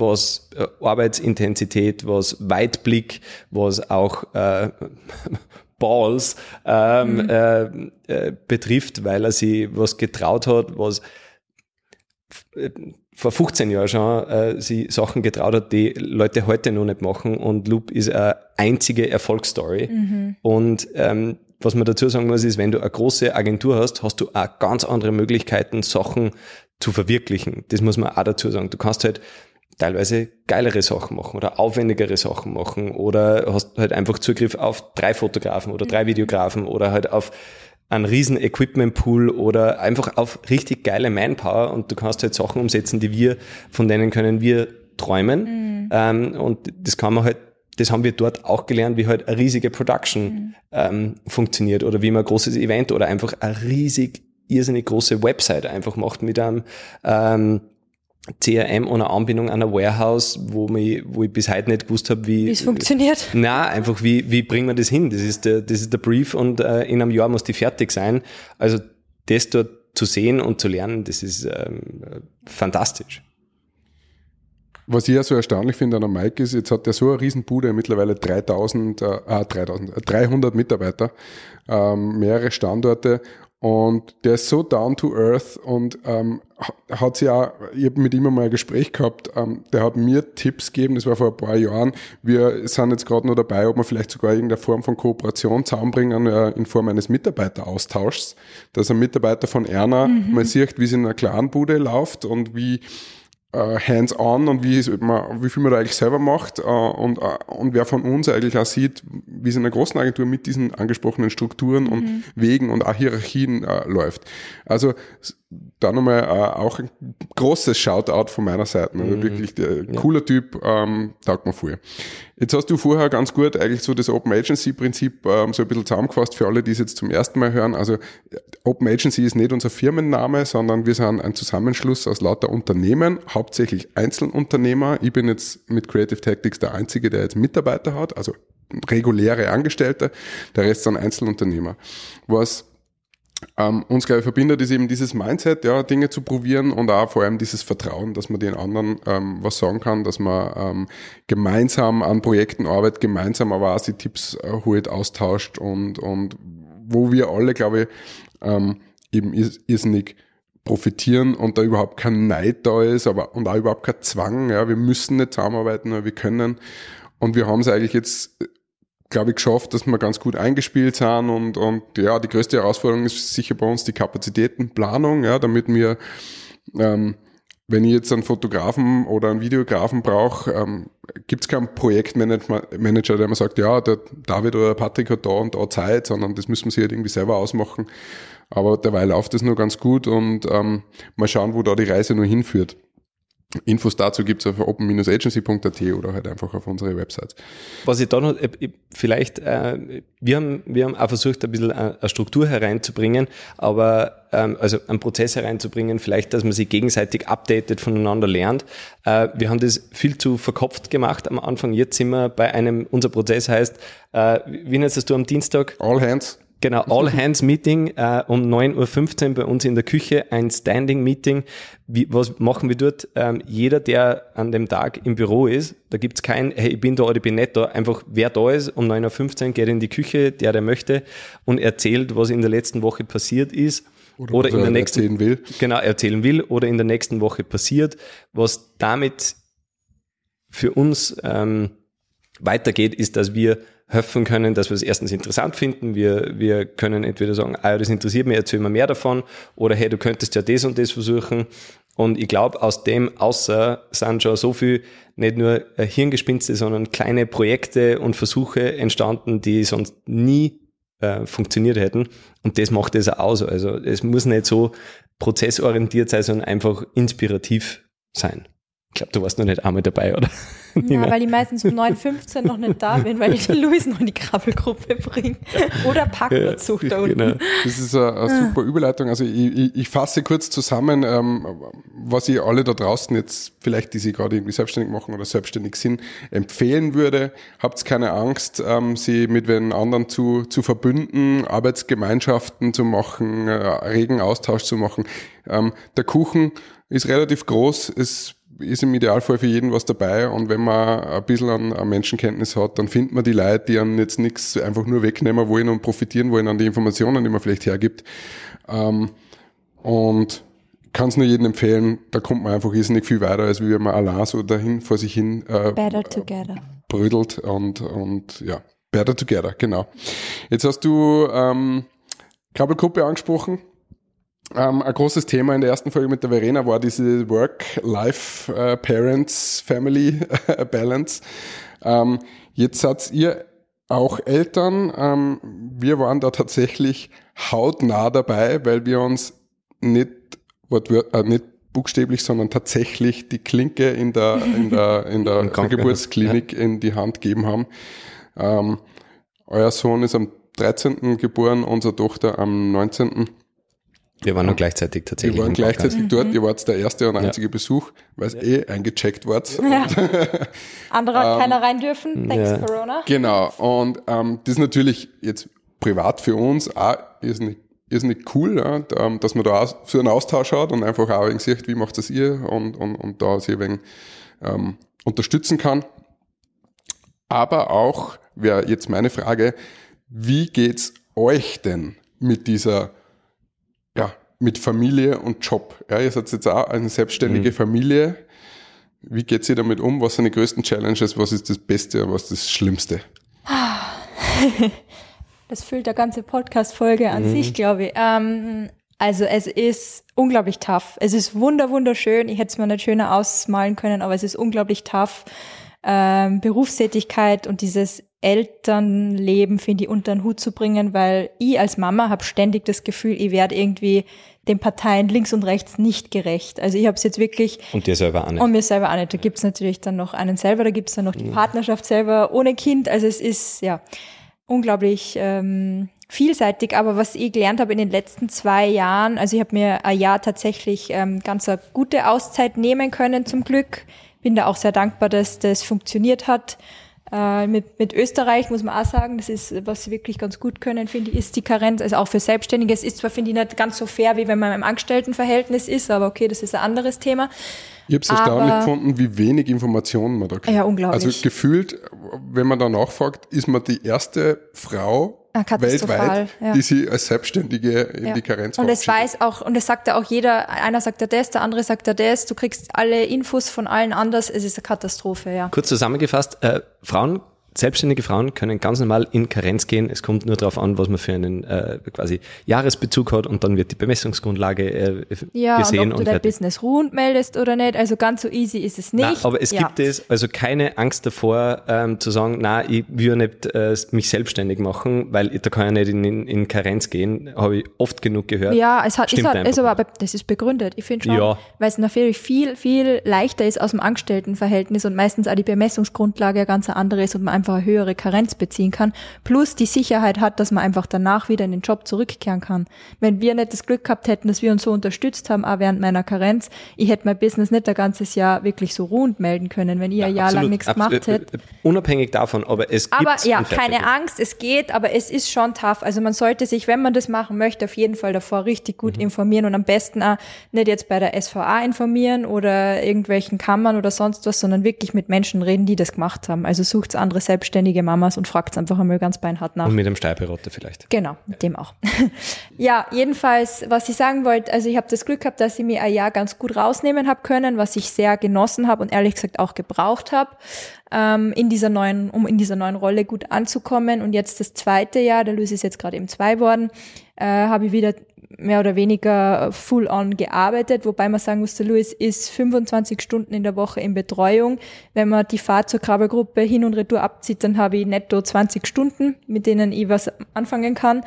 was äh, Arbeitsintensität, was Weitblick, was auch äh, Balls ähm, äh, äh, betrifft, weil er sich was getraut hat, was äh, vor 15 Jahren schon äh, sie Sachen getraut hat, die Leute heute noch nicht machen und Loop ist eine einzige Erfolgsstory. Und ähm, was man dazu sagen muss, ist, wenn du eine große Agentur hast, hast du auch ganz andere Möglichkeiten, Sachen zu verwirklichen. Das muss man auch dazu sagen. Du kannst halt teilweise geilere Sachen machen oder aufwendigere Sachen machen oder hast halt einfach Zugriff auf drei Fotografen oder drei Videografen oder halt auf einen riesen Equipment-Pool oder einfach auf richtig geile Manpower und du kannst halt Sachen umsetzen, die wir, von denen können wir träumen. Ähm, und das kann man halt, das haben wir dort auch gelernt, wie halt eine riesige Production ähm, funktioniert oder wie man ein großes Event oder einfach eine riesig, irrsinnig große Website einfach macht mit einem ähm, CRM und einer Anbindung an ein Warehouse, wo, mich, wo ich bis heute nicht gewusst habe, wie wie es funktioniert. na, einfach wie, wie bringen wir das hin? Das ist der, das ist der Brief und äh, in einem Jahr muss die fertig sein. Also das dort zu sehen und zu lernen, das ist ähm, äh, fantastisch. Was ich ja so erstaunlich finde an der Mike ist, jetzt hat er so eine Riesenbude, mittlerweile 3000, äh, ah, 3000, äh, 300 Mitarbeiter, ähm, mehrere Standorte und der ist so down to earth und ähm, ha- hat sich auch, ich habe mit ihm einmal ein Gespräch gehabt, ähm, der hat mir Tipps gegeben, das war vor ein paar Jahren, wir sind jetzt gerade noch dabei, ob wir vielleicht sogar irgendeine Form von Kooperation zusammenbringen äh, in Form eines Mitarbeiteraustauschs, dass ein Mitarbeiter von Erna mal sieht, wie es in einer Clanbude läuft und wie hands-on und wie, man, wie viel man da eigentlich selber macht äh, und, äh, und wer von uns eigentlich auch sieht, wie es in einer großen Agentur mit diesen angesprochenen Strukturen und Wegen und auch Hierarchien äh, läuft. Also da nochmal äh, auch ein großes Shoutout von meiner Seite. Also wirklich der, cooler Typ, ähm, taugt mir viel. Jetzt hast du vorher ganz gut eigentlich so das Open Agency Prinzip ähm, so ein bisschen zusammengefasst für alle, die es jetzt zum ersten Mal hören. Also Open Agency ist nicht unser Firmenname, sondern wir sind ein Zusammenschluss aus lauter Unternehmen, hauptsächlich Einzelunternehmer. Ich bin jetzt mit Creative Tactics der Einzige, der jetzt Mitarbeiter hat, also reguläre Angestellte. Der Rest sind Einzelunternehmer. Was ähm, uns, glaube ich, verbindet, ist eben dieses Mindset, ja, Dinge zu probieren und auch vor allem dieses Vertrauen, dass man den anderen ähm, was sagen kann, dass man ähm, gemeinsam an Projekten arbeitet, gemeinsam aber auch die Tipps äh, holt, austauscht und, und wo wir alle, glaube ich, ähm, eben ir irrsinnig profitieren und da überhaupt kein Neid da ist, aber und auch überhaupt kein Zwang, ja, wir müssen nicht zusammenarbeiten, aber wir können. Und wir haben es eigentlich jetzt glaube ich, geschafft, dass wir ganz gut eingespielt sind und, und ja, die größte Herausforderung ist sicher bei uns die Kapazitätenplanung, ja, damit wir, ähm, wenn ich jetzt einen Fotografen oder einen Videografen brauche, ähm, gibt es keinen Projektmanager, der mir sagt, ja, der David oder der Patrick hat da und da Zeit, sondern das müssen wir sich halt irgendwie selber ausmachen. Aber derweil läuft das nur ganz gut und ähm, mal schauen, wo da die Reise nur hinführt. Infos dazu gibt's auf open-agency.at oder halt einfach auf unsere Website. Was ich da noch, äh, ich- vielleicht, äh, wir haben, wir haben auch versucht, ein bisschen eine eine Struktur hereinzubringen, aber, ähm, also einen Prozess hereinzubringen, vielleicht, dass man sich gegenseitig updatet, voneinander lernt. Äh, wir haben das viel zu verkopft gemacht am Anfang. Jetzt sind wir bei einem, unser Prozess heißt, äh, wie nennst du am Dienstag? All hands. Genau, All Hands Meeting äh, um 9.15 Uhr bei uns in der Küche, ein Standing Meeting. Wie, was machen wir dort? Ähm, jeder, der an dem Tag im Büro ist, da gibt's kein, hey, ich bin da oder ich bin nicht da. Einfach wer da ist, um 9.15 Uhr geht in die Küche, der, der möchte, und erzählt, was in der letzten Woche passiert ist. Oder, was in er der nächsten erzählen will. Genau, erzählen will oder in der nächsten Woche passiert, was damit für uns ähm, weitergeht, ist, dass wir helfen können, dass wir es erstens interessant finden. Wir, wir können entweder sagen, ah, das interessiert mich, erzähl mir mehr davon, oder hey, du könntest ja das und das versuchen. Und ich glaube, aus dem außer sind schon so viel, nicht nur Hirngespinste, sondern kleine Projekte und Versuche entstanden, die sonst nie äh, funktioniert hätten. Und das macht es auch aus. Also es muss nicht so prozessorientiert sein, sondern einfach inspirativ sein. Ich glaube, du warst noch nicht einmal dabei, oder? Ja, weil ich meistens um 9.15 noch nicht da bin, weil ich den Luis noch in die Krabbelgruppe bringe. Oder Parkplatzsuch da unten. Genau. Das ist eine, eine super Überleitung. Also ich, ich, ich fasse kurz zusammen, ähm, was ich alle da draußen jetzt vielleicht, die sich gerade irgendwie selbstständig machen oder selbstständig sind, empfehlen würde. Habt keine Angst, ähm, sie mit den anderen zu, zu verbünden, Arbeitsgemeinschaften zu machen, äh, regen Austausch zu machen. Ähm, der Kuchen ist relativ groß, es ist im Idealfall für jeden was dabei und wenn man ein bisschen an, an Menschenkenntnis hat, dann findet man die Leute, die einem jetzt nichts einfach nur wegnehmen wollen und profitieren wollen an die Informationen, die man vielleicht hergibt. Ähm, und kann es nur jedem empfehlen, da kommt man einfach irrsinnig viel weiter, als wenn man allein so dahin vor sich hin äh, Better together. brödelt und, und ja, better together, genau. Jetzt hast du ähm, Krabbelgruppe angesprochen. Ähm, ein großes Thema in der ersten Folge mit der Verena war diese Work-Life-Parents-Family-Balance. Ähm, jetzt seid ihr auch Eltern. Ähm, wir waren da tatsächlich hautnah dabei, weil wir uns nicht, äh, nicht buchstäblich, sondern tatsächlich die Klinke in der, in der, in der Geburtsklinik in die Hand gegeben haben. Ähm, euer Sohn ist am 13. geboren, unsere Tochter am 19. Wir waren noch gleichzeitig tatsächlich. Wir waren gleichzeitig dort, ihr wart der erste und einzige Besuch, weil es eh eingecheckt wart. Ja. Andere hat keiner rein dürfen. Thanks, ja. Corona. Genau, und ähm, das ist natürlich jetzt privat für uns auch irrsinnig, irrsinnig cool, ja, ähm, dass man da auch so einen Austausch hat und einfach auch ein wenig sieht, wie macht das ihr und, und, und da sich ein wenig ähm, unterstützen kann. Aber auch wäre jetzt meine Frage, wie geht's euch denn mit dieser, ja, mit Familie und Job? Ja, ihr seid jetzt auch eine selbstständige Familie. Wie geht ihr damit um? Was sind die größten Challenges? Was ist das Beste und was ist das Schlimmste? Das füllt der ganze Podcast-Folge an Mhm. sich, glaube ich. Ähm, also es ist unglaublich tough. Es ist wunder, wunderschön. Ich hätte es mir nicht schöner ausmalen können, aber es ist unglaublich tough. Ähm, Berufstätigkeit und dieses Elternleben, finde ich, unter den Hut zu bringen, weil ich als Mama habe ständig das Gefühl, ich werde irgendwie den Parteien links und rechts nicht gerecht. Also ich habe es jetzt wirklich Und dir selber auch nicht. und mir selber auch nicht. Da gibt's natürlich dann noch einen selber, da gibt's dann noch die Partnerschaft selber ohne Kind. Also es ist ja unglaublich ähm, vielseitig. Aber was ich gelernt habe in den letzten zwei Jahren, also ich habe mir ein Jahr tatsächlich ähm, ganz eine gute Auszeit nehmen können zum Glück. Bin da auch sehr dankbar, dass das funktioniert hat. Äh, mit, mit Österreich muss man auch sagen, das ist, was sie wirklich ganz gut können, finde ich, ist die Karenz, also auch für Selbstständige. Es ist zwar, finde ich, nicht ganz so fair, wie wenn man im Angestelltenverhältnis ist, aber okay, das ist ein anderes Thema. Ich habe es erstaunlich gefunden, wie wenig Informationen man da kriegt. Ja, unglaublich. Also gefühlt, wenn man da nachfragt, ist man die erste Frau weltweit, ja. die sie als Selbstständige in Ja. die Karenz Und es weiß auch, und es sagt ja auch jeder, einer sagt ja das, der andere sagt ja das, du kriegst alle Infos von allen anders, es ist eine Katastrophe, ja. Kurz zusammengefasst, äh, Frauen, selbstständige Frauen können ganz normal in Karenz gehen. Es kommt nur darauf an, was man für einen äh, quasi Jahresbezug hat und dann wird die Bemessungsgrundlage äh, Ja, gesehen und ob und, du dein. Business ruhend meldest oder nicht, also ganz so easy ist es nicht. Nein, aber es ja. gibt es, also keine Angst davor, ähm, zu sagen, na, ich will nicht äh, mich selbstständig machen, weil da kann ich nicht in, in, Karenz gehen, habe ich oft genug gehört. Ja, es hat, es hat also, aber das ist begründet. Ich finde schon, Ja. weil es natürlich viel, viel leichter ist aus dem Angestelltenverhältnis und meistens auch die Bemessungsgrundlage eine ganz andere ist und man einfach eine höhere Karenz beziehen kann, plus die Sicherheit hat, dass man einfach danach wieder in den Job zurückkehren kann. Wenn wir nicht das Glück gehabt hätten, dass wir uns so unterstützt haben, auch während meiner Karenz, ich hätte mein Business nicht ein ganzes Jahr wirklich so ruhend melden können, wenn ich ein Jahr Absolut. lang nichts gemacht hätte. äh, Unabhängig davon, aber es gibt Aber ja, keine Angst, es geht, aber es ist schon tough. Also man sollte sich, wenn man das machen möchte, auf jeden Fall davor richtig gut Mhm. informieren und am besten auch nicht jetzt bei der SVA informieren oder irgendwelchen Kammern oder sonst was, sondern wirklich mit Menschen reden, die das gemacht haben. Also sucht andere selbstständige Mamas und fragt einfach einmal ganz beinhart nach. Und mit einem Steuerberater vielleicht. Genau, mit dem auch. ja, jedenfalls, was ich sagen wollte, also ich habe das Glück gehabt, dass ich mir ein Jahr ganz gut rausnehmen habe können, was ich sehr genossen habe und ehrlich gesagt auch gebraucht habe, ähm, in dieser neuen, um in dieser neuen Rolle gut anzukommen. Und jetzt das zweite Jahr, der Luis ist jetzt gerade eben zwei worden, äh, habe ich wieder mehr oder weniger full on gearbeitet, wobei man sagen muss, der Luis ist 25 Stunden in der Woche in Betreuung. Wenn man die Fahrt zur Krabbelgruppe hin und retour abzieht, dann habe ich netto 20 Stunden, mit denen ich was anfangen kann.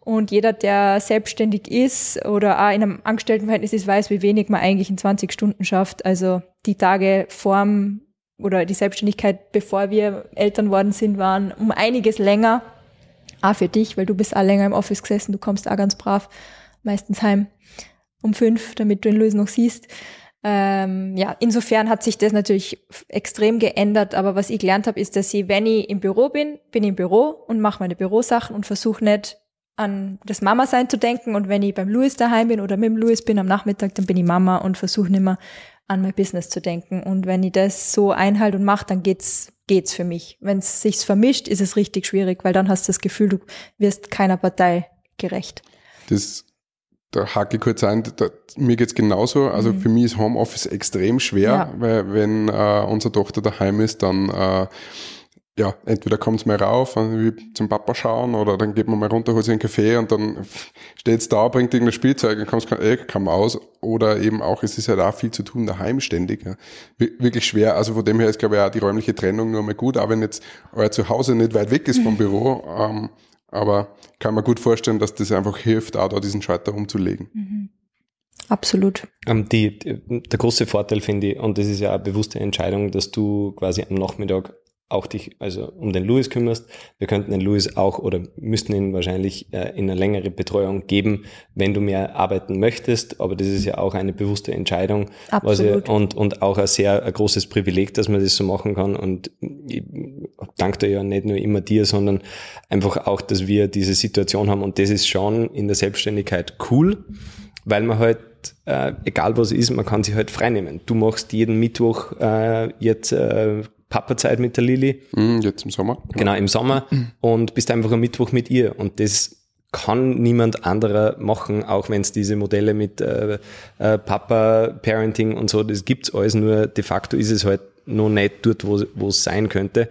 Und jeder, der selbstständig ist oder auch in einem Angestelltenverhältnis ist, weiß, wie wenig man eigentlich in 20 Stunden schafft. Also die Tage vorm oder die Selbstständigkeit, bevor wir Eltern worden sind, waren um einiges länger. Auch für dich, weil du bist auch länger im Office gesessen, du kommst auch ganz brav meistens heim um fünf, damit du den Luis noch siehst. Ähm, ja, insofern hat sich das natürlich extrem geändert, aber was ich gelernt habe, ist, dass ich, wenn ich im Büro bin, bin ich im Büro und mache meine Bürosachen und versuche nicht an das Mama-Sein zu denken und wenn ich beim Louis daheim bin oder mit dem Louis bin am Nachmittag, dann bin ich Mama und versuche nicht mehr an mein Business zu denken und wenn ich das so einhalte und mache, dann geht's geht's für mich. Wenn es sich vermischt, ist es richtig schwierig, weil dann hast du das Gefühl, du wirst keiner Partei gerecht. Das, da hake ich kurz ein, da, mir geht's genauso. Also für mich ist Homeoffice extrem schwer, Ja. weil wenn äh, unsere Tochter daheim ist, dann äh, ja, entweder kommt's mal rauf, ich zum Papa schauen oder dann geht man mal runter, holt sich einen Kaffee und dann steht's da, bringt irgendein Spielzeug, dann kommt's eh kaum aus. Oder eben auch, es ist halt auch viel zu tun daheim ständig. Ja. Wir- Wirklich schwer. Also von dem her ist, glaube ich, auch die räumliche Trennung nur mal gut, auch wenn jetzt euer Zuhause nicht weit weg ist vom Büro. Ähm, aber kann man gut vorstellen, dass das einfach hilft, auch da diesen Schalter umzulegen. Absolut. Ähm, die, die, der große Vorteil finde ich, und das ist ja eine bewusste Entscheidung, dass du quasi am Nachmittag auch dich also um den Louis kümmerst. Wir könnten den Louis auch oder müssten ihn wahrscheinlich äh, in eine längere Betreuung geben, wenn du mehr arbeiten möchtest. Aber das ist ja auch eine bewusste Entscheidung. Absolut. ja, und, und auch ein sehr ein großes Privileg, dass man das so machen kann. Und ich danke dir ja nicht nur immer dir, sondern einfach auch, dass wir diese Situation haben. Und das ist schon in der Selbstständigkeit cool, weil man halt, äh, egal was ist, man kann sich halt freinehmen. Du machst jeden Mittwoch äh, jetzt äh, Papa-Zeit mit der Lilly, Mhm, jetzt im Sommer. genau im Sommer, und bist einfach am Mittwoch mit ihr. Und das kann niemand anderer machen, auch wenn es diese Modelle mit äh, äh, Papa-Parenting und so, das gibt's alles, nur de facto ist es halt noch nicht dort, wo wo es sein könnte.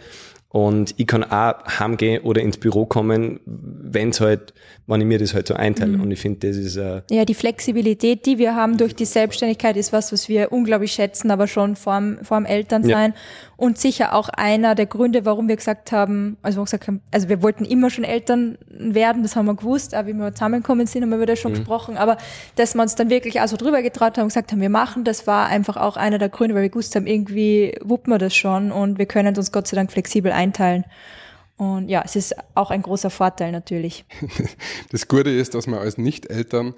Und ich kann auch heimgehen oder ins Büro kommen, wenn es halt, wenn ich mir das halt so einteile. Und ich finde, das ist äh, Ja, die Flexibilität, die wir haben durch die Selbstständigkeit, ist was, was wir unglaublich schätzen, aber schon vorm, vorm Elternsein. Und sicher auch einer der Gründe, warum wir gesagt haben, also wir gesagt haben, also wir wollten immer schon Eltern werden, das haben wir gewusst, aber wie wir zusammengekommen sind, haben wir das schon gesprochen. Aber dass wir uns dann wirklich also drüber getraut haben und gesagt haben, wir machen, das war einfach auch einer der Gründe, weil wir gewusst haben, irgendwie wuppen wir das schon und wir können uns Gott sei Dank flexibel einteilen. Und ja, es ist auch ein großer Vorteil natürlich. Das Gute ist, dass man als Nicht-Eltern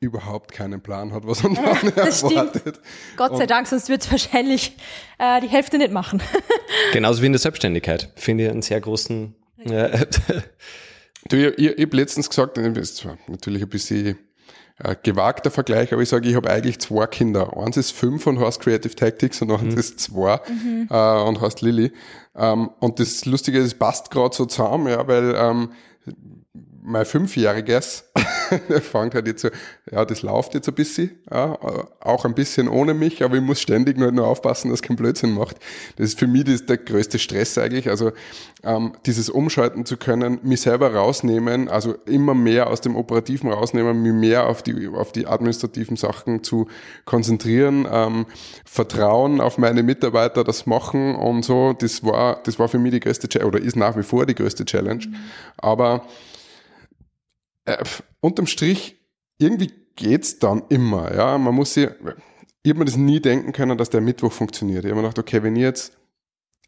überhaupt keinen Plan hat, was uns dann das stimmt. erwartet. Gott sei Dank, sonst wird es wahrscheinlich äh, die Hälfte nicht machen. genauso wie in der Selbstständigkeit. Finde ich einen sehr großen äh, Du, ich, ich, ich habe letztens gesagt, das ist zwar natürlich ein bisschen äh, gewagter Vergleich, aber ich sage, ich habe eigentlich zwei Kinder. Eins ist fünf und heißt Creative Tactics und eins ist zwei äh, und heißt Lilly. Ähm, und das Lustige ist, es passt gerade so zusammen, ja, weil ähm, mein Fünfjähriges, der fängt halt jetzt so, ja, das läuft jetzt ein bisschen, ja, auch ein bisschen ohne mich, aber ich muss ständig nur, nur aufpassen, dass kein Blödsinn macht. Das ist für mich das, der größte Stress eigentlich, also ähm, dieses Umschalten zu können, mich selber rausnehmen, also immer mehr aus dem Operativen rausnehmen, mich mehr auf die, auf die administrativen Sachen zu konzentrieren, ähm, Vertrauen auf meine Mitarbeiter, das machen und so, das war, das war für mich die größte Challenge, oder ist nach wie vor die größte Challenge, aber äh, unterm Strich, irgendwie geht's dann immer, ja. Man muss sich, ich habe mir das nie denken können, dass der Mittwoch funktioniert. Ich habe mir gedacht, okay, wenn ich jetzt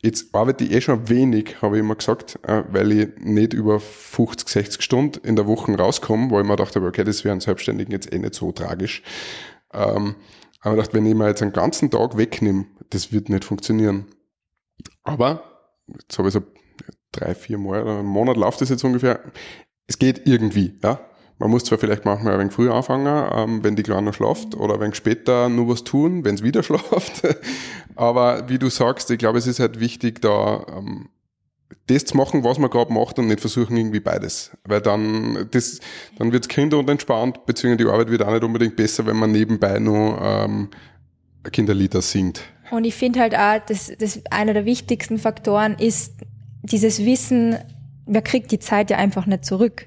Jetzt arbeite ich eh schon wenig, habe ich immer gesagt, äh, weil ich nicht über 50, 60 Stunden in der Woche rauskomme, wo ich mir dachte, okay, das wäre einen Selbstständigen jetzt eh nicht so tragisch. Ähm, aber ich dachte, wenn ich mir jetzt einen ganzen Tag wegnehme, das wird nicht funktionieren. Aber, jetzt habe ich so drei, vier Mal oder einen Monat läuft das jetzt ungefähr. Es geht irgendwie, ja. Man muss zwar vielleicht manchmal ein wenig früher anfangen, ähm, wenn die Kleine schlaft, oder ein wenig später nur was tun, wenn es wieder schlaft. Aber wie du sagst, ich glaube, es ist halt wichtig, da ähm, das zu machen, was man gerade macht und nicht versuchen irgendwie beides. Weil dann, das, dann wird's Kinder und entspannt, beziehungsweise die Arbeit wird auch nicht unbedingt besser, wenn man nebenbei nur ähm, Kinderlieder singt. Und ich finde halt auch, dass, dass einer der wichtigsten Faktoren ist dieses Wissen, man kriegt die Zeit ja einfach nicht zurück.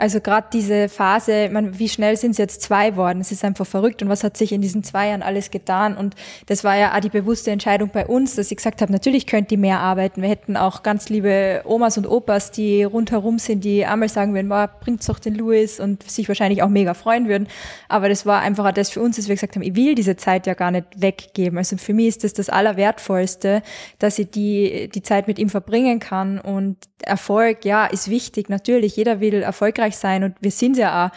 Also gerade diese Phase, man, wie schnell sind es jetzt zwei worden? Es ist einfach verrückt. Und was hat sich in diesen zwei Jahren alles getan? Und das war ja auch die bewusste Entscheidung bei uns, dass ich gesagt habe, natürlich könnt ihr mehr arbeiten. Wir hätten auch ganz liebe Omas und Opas, die rundherum sind, die einmal sagen würden, boah, bringt's doch den Louis und sich wahrscheinlich auch mega freuen würden. Aber das war einfach auch das für uns, dass wir gesagt haben, ich will diese Zeit ja gar nicht weggeben. Also für mich ist das das Allerwertvollste, dass ich die, die Zeit mit ihm verbringen kann. Und Erfolg, ja, ist wichtig. Natürlich, jeder will erfolgreich sein und wir sind ja auch.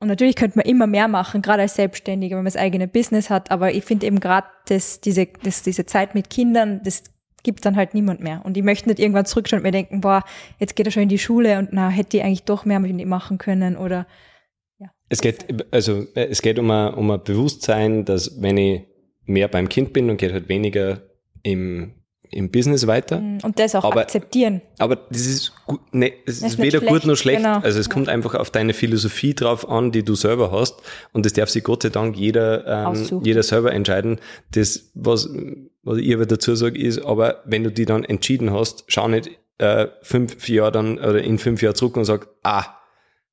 Und natürlich könnte man immer mehr machen, gerade als Selbstständiger, wenn man das eigene Business hat. Aber ich finde eben gerade das, diese, das, diese Zeit mit Kindern, das gibt dann halt niemand mehr. Und ich möchte nicht irgendwann zurückschauen und mir denken, boah, jetzt geht er schon in die Schule und na, hätte ich eigentlich doch mehr mit ihm machen können oder ja. Es geht, also es geht um ein, um ein Bewusstsein, dass wenn ich mehr beim Kind bin und geht halt weniger im im Business weiter. Und das auch aber, akzeptieren. Aber das ist, gut, ne, es Das ist weder gut schlecht, noch schlecht. genau. Also es kommt einfach auf deine Philosophie drauf an, die du selber hast. Und das darf sich Gott sei Dank jeder, ähm, jeder selber entscheiden. Das, was, was ich aber dazu sage, ist, aber wenn du die dann entschieden hast, schau nicht äh, fünf Jahre dann oder in fünf Jahren zurück und sag, ah,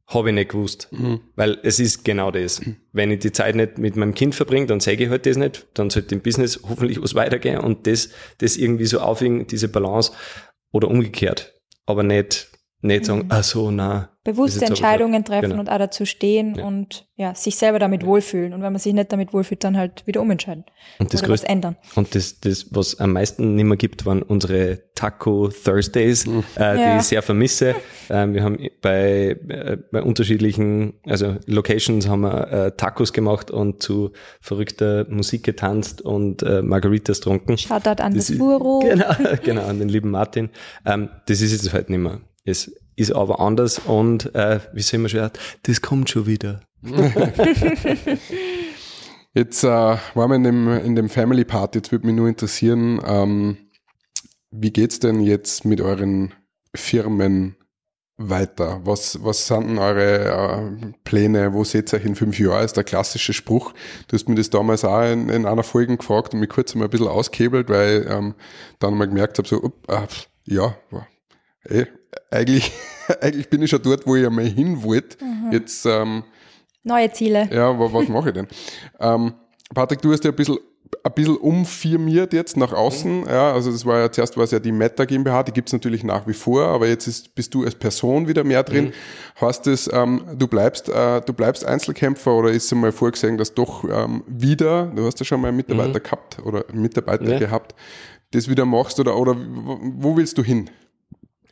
habe ich nicht gewusst. Weil es ist genau das. Wenn ich die Zeit nicht mit meinem Kind verbringe, dann sage ich halt das nicht, dann sollte im Business hoffentlich was weitergehen und das, das irgendwie so aufwiegen, diese Balance oder umgekehrt. Aber nicht, nicht sagen, ach so, na. Bewusste Entscheidungen treffen Genau. und auch dazu stehen Ja. und ja, sich selber damit wohlfühlen. Und wenn man sich nicht damit wohlfühlt, dann halt wieder umentscheiden. Und das größte- ändern. Und das, das, was am meisten nicht mehr gibt, waren unsere Taco Thursdays, äh, die Ja. ich sehr vermisse. Ähm, wir haben bei, äh, bei unterschiedlichen, also Locations haben wir äh, Tacos gemacht und zu verrückter Musik getanzt und äh, Margaritas getrunken. Shoutout an das, ist- Furo. Genau, genau, an den lieben Martin. Ähm, das ist jetzt halt nicht mehr. Es ist aber anders und äh, wie soll man schon das kommt schon wieder. Jetzt äh, waren wir in dem, in dem Family Part, jetzt würde mich nur interessieren, ähm, wie geht's denn jetzt mit euren Firmen weiter? Was, was sind denn eure äh, Pläne? Wo seht ihr euch in fünf Jahren? Ist der klassische Spruch. Du hast mir das damals auch in, in einer Folge gefragt und mich kurz mal ein bisschen ausgehebelt, weil ähm, dann mal gemerkt habe, so, up, äh, ja, ey, eigentlich, eigentlich bin ich schon dort, wo ich einmal hin wollte. Jetzt ähm, Neue Ziele. ja, wa- was mache ich denn? Ähm, Patrick, du hast ja ein bisschen, ein bisschen umfirmiert jetzt nach außen. Ja, also das war ja zuerst war es ja die Meta GmbH, die gibt's natürlich nach wie vor, aber jetzt ist, bist du als Person wieder mehr drin. Heißt das, ähm, du bleibst, äh, du bleibst Einzelkämpfer oder ist es mal vorgesehen, dass doch ähm, wieder, du hast ja schon mal einen Mitarbeiter gehabt oder einen Mitarbeiter Ja. gehabt, das wieder machst oder, oder wo willst du hin?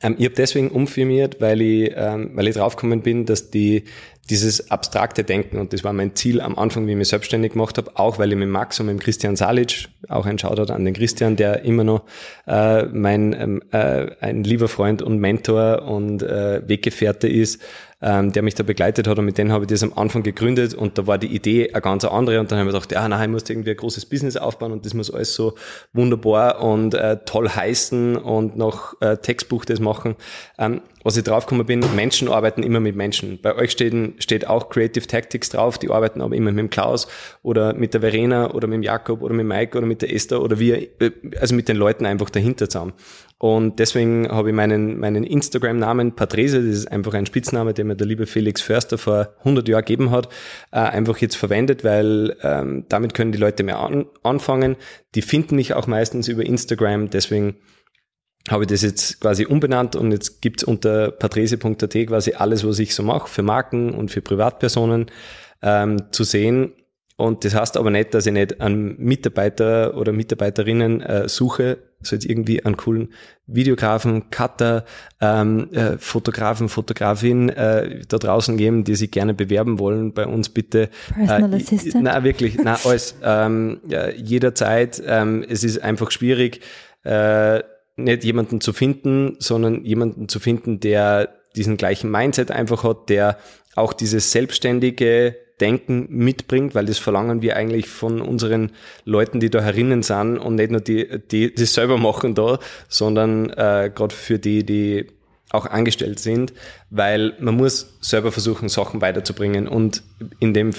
Ähm, ich habe deswegen umfirmiert, weil ich, ähm, weil ich draufgekommen bin, dass die dieses abstrakte Denken, und das war mein Ziel am Anfang, wie ich mich selbstständig gemacht habe, auch weil ich mit Max und mit Christian Salic, auch ein Shoutout an den Christian, der immer noch äh, mein ähm, äh, ein lieber Freund und Mentor und äh, Weggefährte ist, ähm, der mich da begleitet hat und mit denen habe ich das am Anfang gegründet und da war die Idee eine ganz andere und dann habe ich gedacht, ja, nein, ich muss irgendwie ein großes Business aufbauen und das muss alles so wunderbar und äh, toll heißen und noch äh, Textbuch das machen. Ähm, was ich draufgekommen bin, Menschen arbeiten immer mit Menschen. Bei euch steht, steht auch Creative Tactics drauf, die arbeiten aber immer mit dem Klaus oder mit der Verena oder mit dem Jakob oder mit Mike oder mit der Esther oder wir, äh, also mit den Leuten einfach dahinter zusammen. Und deswegen habe ich meinen, meinen Instagram-Namen Patrese, das ist einfach ein Spitzname, den mir der liebe Felix Förster vor 100 Jahren gegeben hat, äh, einfach jetzt verwendet, weil ähm, damit können die Leute mehr an, anfangen. Die finden mich auch meistens über Instagram, deswegen habe ich das jetzt quasi umbenannt und jetzt gibt's unter patrese.at quasi alles, was ich so mache, für Marken und für Privatpersonen ähm, zu sehen. Und das heißt aber nicht, dass ich nicht einen Mitarbeiter oder Mitarbeiterinnen äh, suche, soll es irgendwie einen coolen Videografen, Cutter, ähm, äh, Fotografen, Fotografin äh, da draußen geben, die sich gerne bewerben wollen, bei uns bitte. Personal äh, Assistant. Na wirklich, na alles. Ähm, ja, jederzeit. Ähm, es ist einfach schwierig, äh, nicht jemanden zu finden, sondern jemanden zu finden, der diesen gleichen Mindset einfach hat, der auch dieses selbstständige Denken mitbringt, weil das verlangen wir eigentlich von unseren Leuten, die da herinnen sind und nicht nur die, die das selber machen da, sondern äh, gerade für die, die auch angestellt sind, weil man muss selber versuchen, Sachen weiterzubringen und in dem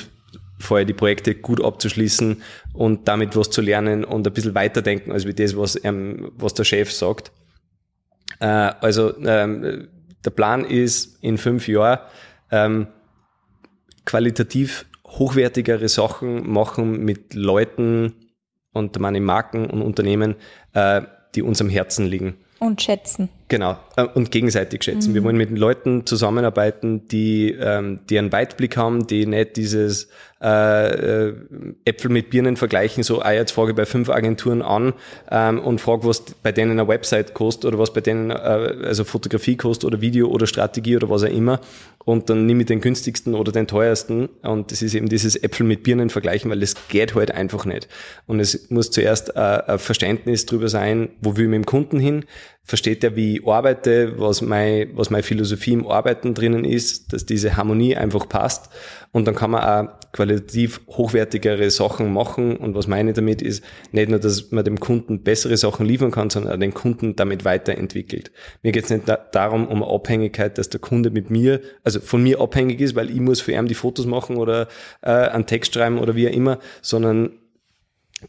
Fall die Projekte gut abzuschließen und damit was zu lernen und ein bisschen weiterdenken, als wie das, was, ähm, was der Chef sagt. Äh, also ähm, der Plan ist in fünf Jahren ähm, qualitativ hochwertigere Sachen machen mit Leuten und meine Marken und Unternehmen, äh, die uns am Herzen liegen. Und schätzen. Genau, äh, und gegenseitig schätzen. Wir wollen mit den Leuten zusammenarbeiten, die, ähm, die einen Weitblick haben, die nicht dieses äh, äh, Äpfel mit Birnen vergleichen, so, ah, jetzt frage ich bei fünf Agenturen an ähm, und frage, was bei denen eine Website kostet oder was bei denen äh, also Fotografie kostet oder Video oder Strategie oder was auch immer. Und dann nehme ich den günstigsten oder den teuersten. Und das ist eben dieses Äpfel mit Birnen vergleichen, weil das geht halt einfach nicht. Und es muss zuerst äh, ein Verständnis drüber sein, wo will ich mit dem Kunden hin, versteht er, wie ich arbeite, was, mein, was meine Philosophie im Arbeiten drinnen ist, dass diese Harmonie einfach passt. Und dann kann man auch qualitativ hochwertigere Sachen machen. Und was meine ich damit ist, nicht nur, dass man dem Kunden bessere Sachen liefern kann, sondern auch den Kunden damit weiterentwickelt. Mir geht es nicht da darum, um Abhängigkeit, dass der Kunde mit mir, also von mir abhängig ist, weil ich muss für ihn die Fotos machen oder äh, einen Text schreiben oder wie auch immer, sondern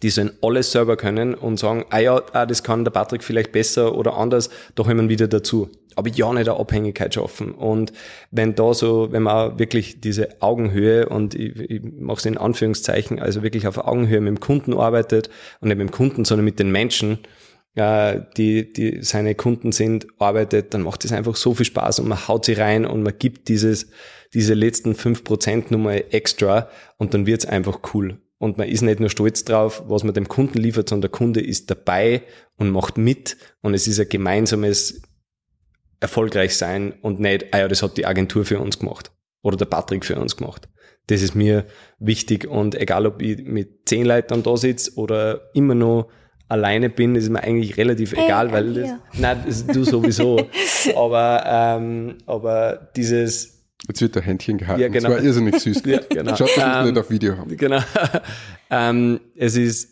die sollen alles selber können und sagen, ah ja, ah, das kann der Patrick vielleicht besser oder anders, da wir wieder dazu. Aber ja nicht eine Abhängigkeit schaffen. Und wenn da so, wenn man wirklich diese Augenhöhe und ich, ich mache es in Anführungszeichen, also wirklich auf Augenhöhe mit dem Kunden arbeitet und nicht mit dem Kunden, sondern mit den Menschen, äh, die, die seine Kunden sind, arbeitet, dann macht es einfach so viel Spaß und man haut sie rein und man gibt dieses, diese letzten fünf Prozent Nummer extra und dann wird's einfach cool. Und man ist nicht nur stolz drauf, was man dem Kunden liefert, sondern der Kunde ist dabei und macht mit. Und es ist ein gemeinsames erfolgreich sein und nicht, ah ja, das hat die Agentur für uns gemacht oder der Patrick für uns gemacht. Das ist mir wichtig und egal, ob ich mit zehn Leuten da sitze oder immer noch alleine bin, ist mir eigentlich relativ Hey, egal, weil das, nein, das, du sowieso. aber, ähm, aber dieses, Jetzt wird der Händchen gehalten. Ja, genau. Das war irrsinnig süß. Ja, genau. Schaut, dass es Ähm, nicht auf Video haben. Genau. ähm, es ist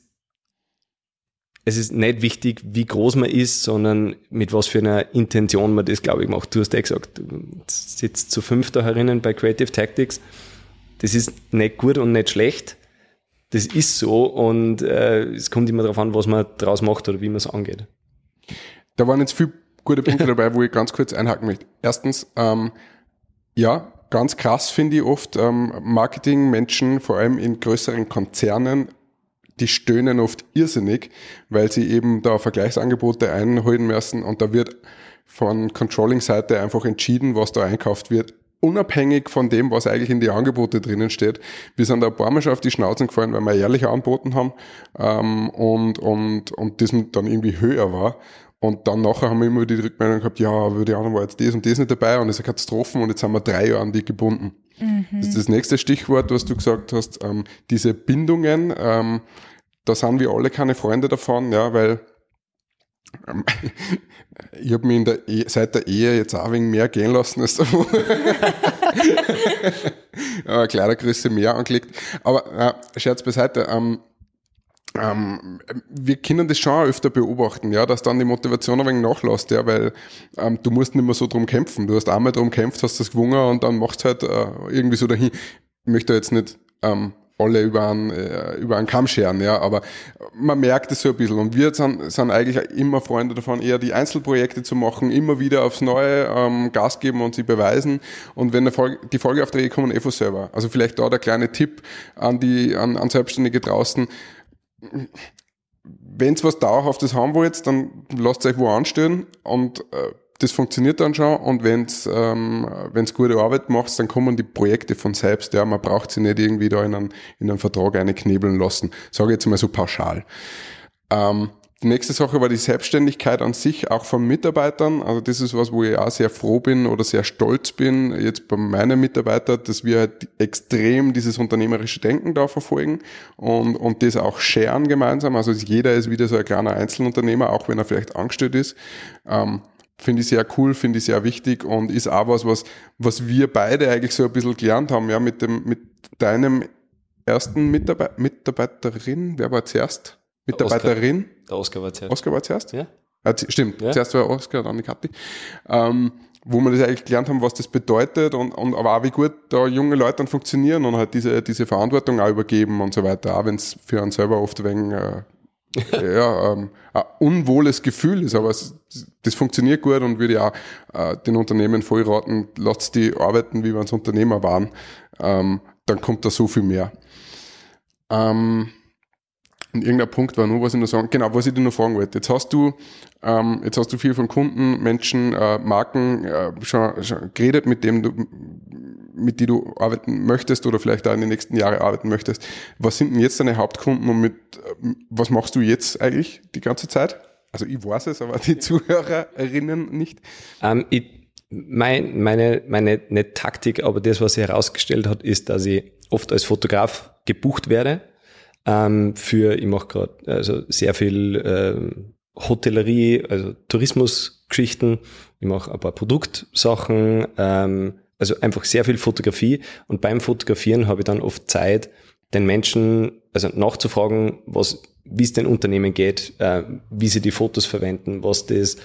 es ist nicht wichtig, wie groß man ist, sondern mit was für einer Intention man das, glaube ich, macht. Du hast ja gesagt, du sitzt zu fünf da herinnen bei Creative Tactics. Das ist nicht gut und nicht schlecht. Das ist so und äh, es kommt immer darauf an, was man draus macht oder wie man es angeht. Da waren jetzt viele gute Punkte dabei, wo ich ganz kurz einhaken möchte. Erstens, ähm, ja, ganz krass finde ich oft ähm, Marketingmenschen, vor allem in größeren Konzernen, die stöhnen oft irrsinnig, weil sie eben da Vergleichsangebote einholen müssen und da wird von Controlling-Seite einfach entschieden, was da einkauft wird, unabhängig von dem, was eigentlich in die Angebote drinnen steht. Wir sind da ein paar Mal schon auf die Schnauzen gefallen, weil wir ehrlich angeboten haben ähm, und, und, und das dann irgendwie höher war. Und dann nachher haben wir immer die Rückmeldung gehabt, ja, aber die anderen war jetzt das und das nicht dabei und das ist eine Katastrophe und jetzt haben wir drei Jahre an die gebunden. Das ist das nächste Stichwort, was du gesagt hast, ähm, diese Bindungen, ähm, da sind wir alle keine Freunde davon, ja, weil ähm, ich habe mich der e seit der Ehe jetzt auch wegen mehr gehen lassen als davor. Kleidergröße mehr angelegt. Aber äh, Scherz beiseite, ähm, ähm, wir können das schon öfter beobachten, ja, dass dann die Motivation ein wenig nachlässt, ja, weil ähm, du musst nicht mehr so drum kämpfen. Du hast einmal drum kämpft, hast das gewungen und dann machst halt äh, irgendwie so dahin. Ich möchte jetzt nicht ähm, alle über einen, äh, über einen Kamm scheren, ja, aber man merkt es so ein bisschen. Und wir sind, sind eigentlich immer Freunde davon, eher die Einzelprojekte zu machen, immer wieder aufs Neue ähm, Gas geben und sie beweisen. Und wenn Folge, die Folgeaufträge kommen eh von selber. Also vielleicht da der kleine Tipp an die, an, an Selbstständige draußen. Wenn's was Dauerhaftes haben wollt, dann lasst euch wo anstellen und äh, das funktioniert dann schon und wenn's ähm, wenn's gute Arbeit macht, dann kommen die Projekte von selbst. Ja, man braucht sie nicht irgendwie da in einen, in einen Vertrag einknebeln lassen. Sage jetzt mal so pauschal. Ähm, die nächste Sache war die Selbstständigkeit an sich, auch von Mitarbeitern. Also das ist was, wo ich auch sehr froh bin oder sehr stolz bin, jetzt bei meinen Mitarbeitern, dass wir halt extrem dieses unternehmerische Denken da verfolgen und, und das auch scheren gemeinsam. Also jeder ist wieder so ein kleiner Einzelunternehmer, auch wenn er vielleicht angestellt ist. Ähm, finde ich sehr cool, finde ich sehr wichtig und ist auch was, was, was wir beide eigentlich so ein bisschen gelernt haben, ja, mit dem, mit deinem ersten Mitarbeit Mitarbeiterin, wer war zuerst? Mitarbeiterin? Der Oscar war zuerst. Oscar war zuerst? Ja. Ah, stimmt, Ja. zuerst war Oscar, dann die Kathi. Ähm, wo wir das eigentlich gelernt haben, was das bedeutet und, und aber auch wie gut da junge Leute dann funktionieren und halt diese, diese Verantwortung auch übergeben und so weiter, auch wenn es für einen selber oft wegen äh, ja, ähm, ein unwohles Gefühl ist, aber es, das funktioniert gut und würde ja äh, den Unternehmen voll raten, lasst die arbeiten, wie wenn es Unternehmer waren, ähm, dann kommt da so viel mehr. Ähm, und irgendein Punkt war nur, was ich noch sagen, genau, was ich dir noch fragen wollte. Jetzt hast du, ähm, jetzt hast du viel von Kunden, Menschen, äh, Marken äh, schon, schon geredet, mit dem du, mit die du arbeiten möchtest oder vielleicht auch in den nächsten Jahren arbeiten möchtest. Was sind denn jetzt deine Hauptkunden und mit, äh, was machst du jetzt eigentlich die ganze Zeit? Also ich weiß es, aber die Zuhörerinnen nicht. Ähm, ich, mein, meine, meine, nicht Taktik, aber das, was sich herausgestellt hat, ist, dass ich oft als Fotograf gebucht werde. Ähm, für, ich mache gerade also sehr viel ähm, Hotellerie, also Tourismusgeschichten. Ich mache ein paar Produktsachen, ähm, also einfach sehr viel Fotografie. Und beim Fotografieren habe ich dann oft Zeit, den Menschen also nachzufragen, was, wie es den Unternehmen geht, äh, wie sie die Fotos verwenden, was das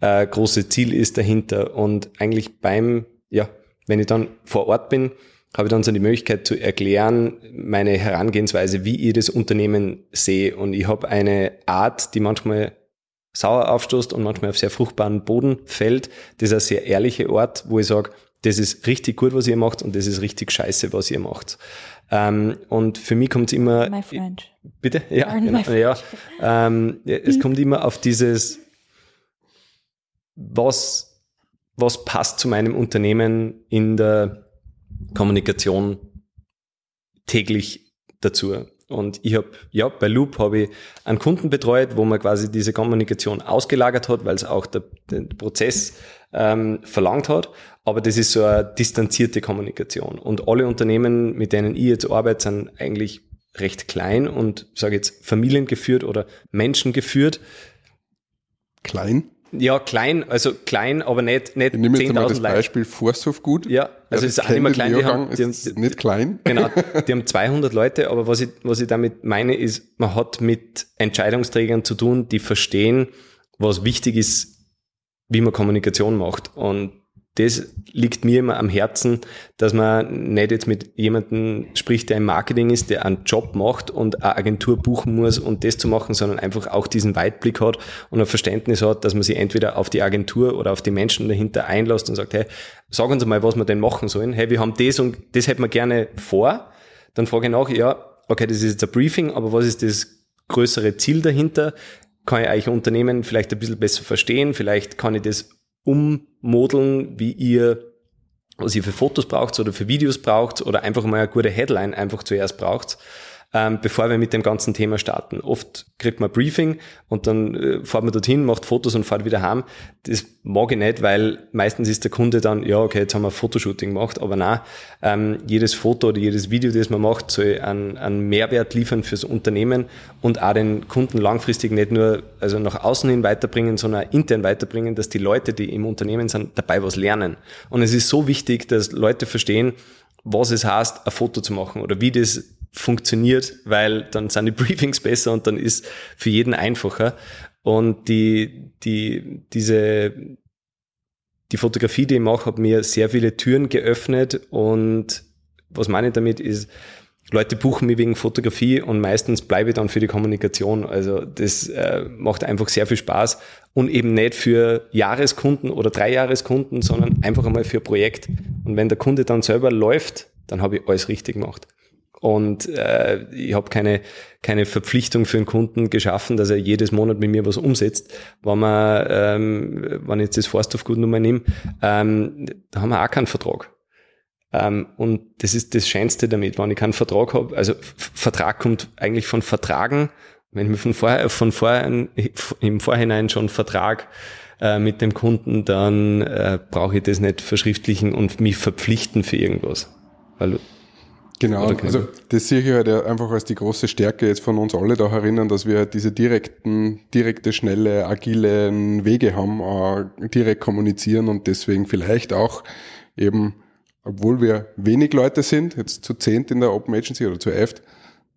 äh, große Ziel ist dahinter. Und eigentlich beim, ja, wenn ich dann vor Ort bin, habe ich dann so die Möglichkeit zu erklären, meine Herangehensweise, wie ich das Unternehmen sehe. Und ich habe eine Art, die manchmal sauer aufstoßt und manchmal auf sehr fruchtbaren Boden fällt. Das ist ein sehr ehrlicher Ort, wo ich sage, das ist richtig gut, was ihr macht und das ist richtig scheiße, was ihr macht. Ähm, und für mich kommt es immer... My friend. Bitte? Ja, Pardon genau, ja. Ähm, ja, es kommt immer auf dieses, was, was passt zu meinem Unternehmen in der Kommunikation täglich dazu. Und ich habe, ja, bei Loop habe ich einen Kunden betreut, wo man quasi diese Kommunikation ausgelagert hat, weil es auch der, der Prozess ähm, verlangt hat. Aber das ist so eine distanzierte Kommunikation. Und alle Unternehmen, mit denen ich jetzt arbeite, sind eigentlich recht klein und sage jetzt familiengeführt oder menschengeführt. Klein. Ja, klein, also klein, aber nicht, nicht Ich nehme jetzt einmal das 10.000 Leute. Beispiel Forsthof gut. Ja, also es ist auch nicht mehr klein, die haben, die haben, ist nicht klein. Genau, die haben 200 Leute, aber was ich, was ich damit meine, ist, man hat mit Entscheidungsträgern zu tun, die verstehen, was wichtig ist, wie man Kommunikation macht. Und das liegt mir immer am Herzen, dass man nicht jetzt mit jemandem spricht, der im Marketing ist, der einen Job macht und eine Agentur buchen muss und das zu machen, sondern einfach auch diesen Weitblick hat und ein Verständnis hat, dass man sich entweder auf die Agentur oder auf die Menschen dahinter einlässt und sagt, hey, sag uns mal, was wir denn machen sollen. Hey, wir haben das und das hätten wir gerne vor. Dann frage ich nach, ja, okay, das ist jetzt ein Briefing, aber was ist das größere Ziel dahinter? Kann ich euch Unternehmen vielleicht ein bisschen besser verstehen? Vielleicht kann ich das ummodeln, wie ihr, was ihr für Fotos braucht oder für Videos braucht oder einfach mal eine gute Headline einfach zuerst braucht, ähm, bevor wir mit dem ganzen Thema starten. Oft kriegt man Briefing und dann äh, fährt man dorthin, macht Fotos und fährt wieder heim. Das mag ich nicht, weil meistens ist der Kunde dann, ja, okay, jetzt haben wir Fotoshooting gemacht, aber nein, ähm, jedes Foto oder jedes Video, das man macht, soll einen, einen Mehrwert liefern fürs Unternehmen und auch den Kunden langfristig nicht nur also nach außen hin weiterbringen, sondern auch intern weiterbringen, dass die Leute, die im Unternehmen sind, dabei was lernen. Und es ist so wichtig, dass Leute verstehen, was es heißt, ein Foto zu machen oder wie das funktioniert, weil dann sind die Briefings besser und dann ist für jeden einfacher. Und die, die, diese, die Fotografie, die ich mache, hat mir sehr viele Türen geöffnet und was meine ich damit ist, Leute buchen mich wegen Fotografie und meistens bleibe ich dann für die Kommunikation. Also das äh, macht einfach sehr viel Spaß und eben nicht für Jahreskunden oder Dreijahreskunden, sondern einfach einmal für ein Projekt. Und wenn der Kunde dann selber läuft, dann habe ich alles richtig gemacht. Und äh, ich habe keine, keine Verpflichtung für einen Kunden geschaffen, dass er jedes Monat mit mir was umsetzt. Wenn man, ähm, wenn ich jetzt das Forsthofgut nochmal nehme, ähm, da haben wir auch keinen Vertrag. Ähm, und das ist das Schönste damit, wenn ich keinen Vertrag habe. Also Vertrag kommt eigentlich von Vertragen Wenn wir von vorher, von vorher, im Vorhinein schon Vertrag äh, mit dem Kunden, dann äh, brauche ich das nicht verschriftlichen und mich verpflichten für irgendwas. Weil Genau, also das sehe ich halt einfach als die große Stärke jetzt von uns alle da erinnern, dass wir diese direkten, direkte, schnelle, agilen Wege haben, direkt kommunizieren und deswegen vielleicht auch eben, obwohl wir wenig Leute sind, jetzt zu zehnt in der Open Agency oder zu elft,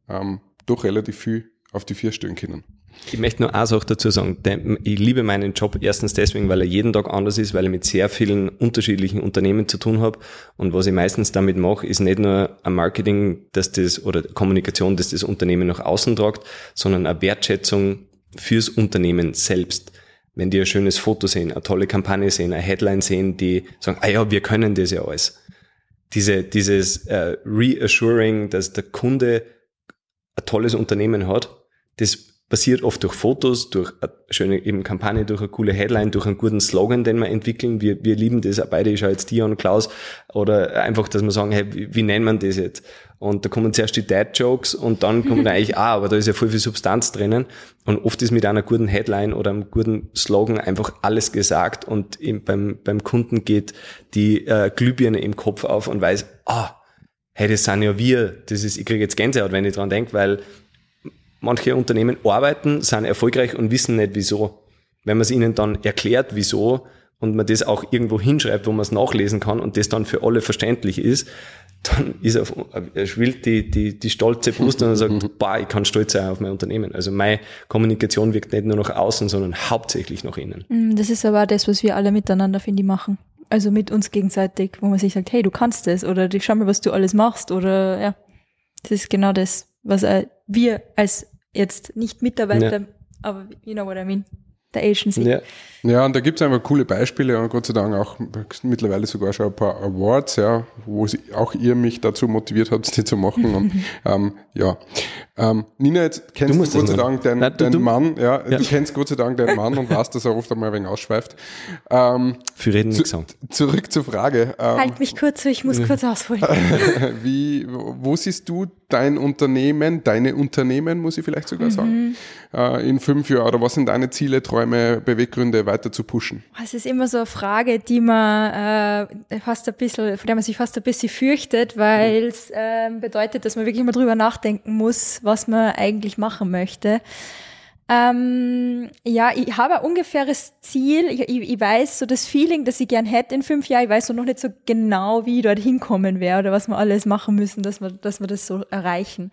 ähm, doch relativ viel auf die vier stellen können. Ich möchte nur eine Sache dazu sagen. Ich liebe meinen Job erstens deswegen, weil er jeden Tag anders ist, weil ich mit sehr vielen unterschiedlichen Unternehmen zu tun habe. Und was ich meistens damit mache, ist nicht nur ein Marketing, dass das oder Kommunikation, dass das Unternehmen nach außen tragt, sondern eine Wertschätzung fürs Unternehmen selbst. Wenn die ein schönes Foto sehen, eine tolle Kampagne sehen, eine Headline sehen, die sagen, ah ja, wir können das ja alles. Diese, dieses äh, Reassuring, dass der Kunde ein tolles Unternehmen hat, das passiert oft durch Fotos, durch eine schöne eben Kampagne, durch eine coole Headline, durch einen guten Slogan, den wir entwickeln. Wir, wir lieben das beide, ich schaue jetzt Dion, Klaus, oder einfach, dass wir sagen, hey, wie, wie nennt man das jetzt? Und da kommen zuerst die Dad-Jokes und dann kommen eigentlich, ah, aber da ist ja voll viel Substanz drinnen. Und oft ist mit einer guten Headline oder einem guten Slogan einfach alles gesagt und beim, beim Kunden geht die äh, Glühbirne im Kopf auf und weiß, ah, hey, das sind ja wir. Das ist, ich kriege jetzt Gänsehaut, wenn ich dran denke, weil manche Unternehmen arbeiten, sind erfolgreich und wissen nicht wieso. Wenn man es ihnen dann erklärt, wieso, und man das auch irgendwo hinschreibt, wo man es nachlesen kann und das dann für alle verständlich ist, dann ist auf, er schwillt die, die, die stolze Brust und sagt, boah, ich kann stolz sein auf mein Unternehmen. Also meine Kommunikation wirkt nicht nur nach außen, sondern hauptsächlich nach innen. Mm, das ist aber das, was wir alle miteinander, finde ich, machen. Also mit uns gegenseitig, wo man sich sagt, hey, du kannst das oder schau mal, was du alles machst oder ja. Das ist genau das, was wir als jetzt nicht Mitarbeiter, ja. aber you know what I mean, der Agency. Ja. Ja, und da gibt es einfach coole Beispiele und Gott sei Dank auch mittlerweile sogar schon ein paar Awards, ja, wo sie, auch ihr mich dazu motiviert habt, die zu machen. Und, ähm, ja. Ähm, Nina, jetzt kennst du, du Gott sei Dank deinen, Nein, deinen Mann, ja, ja, du kennst Gott sei Dank deinen Mann und weißt, dass er oft einmal ein wenig ausschweift. Ähm, Für reden zu, sagen. Zurück zur Frage. Ähm, halt mich kurz, ich muss kurz ausholen. Wie, wo siehst du dein Unternehmen, deine Unternehmen, muss ich vielleicht sogar mhm. sagen, äh, in fünf Jahren? Oder was sind deine Ziele, Träume, Beweggründe, weiter zu pushen? Es ist immer so eine Frage, die man äh, fast ein bisschen, von der man sich fast ein bisschen fürchtet, weil es äh, bedeutet, dass man wirklich immer drüber nachdenken muss, was man eigentlich machen möchte. Ähm, ja, ich habe ein ungefähres Ziel. Ich, ich, ich, weiß so das Feeling, das ich gern hätte in fünf Jahren. Ich weiß so noch nicht so genau, wie ich dort hinkommen werde oder was wir alles machen müssen, dass wir, dass wir das so erreichen.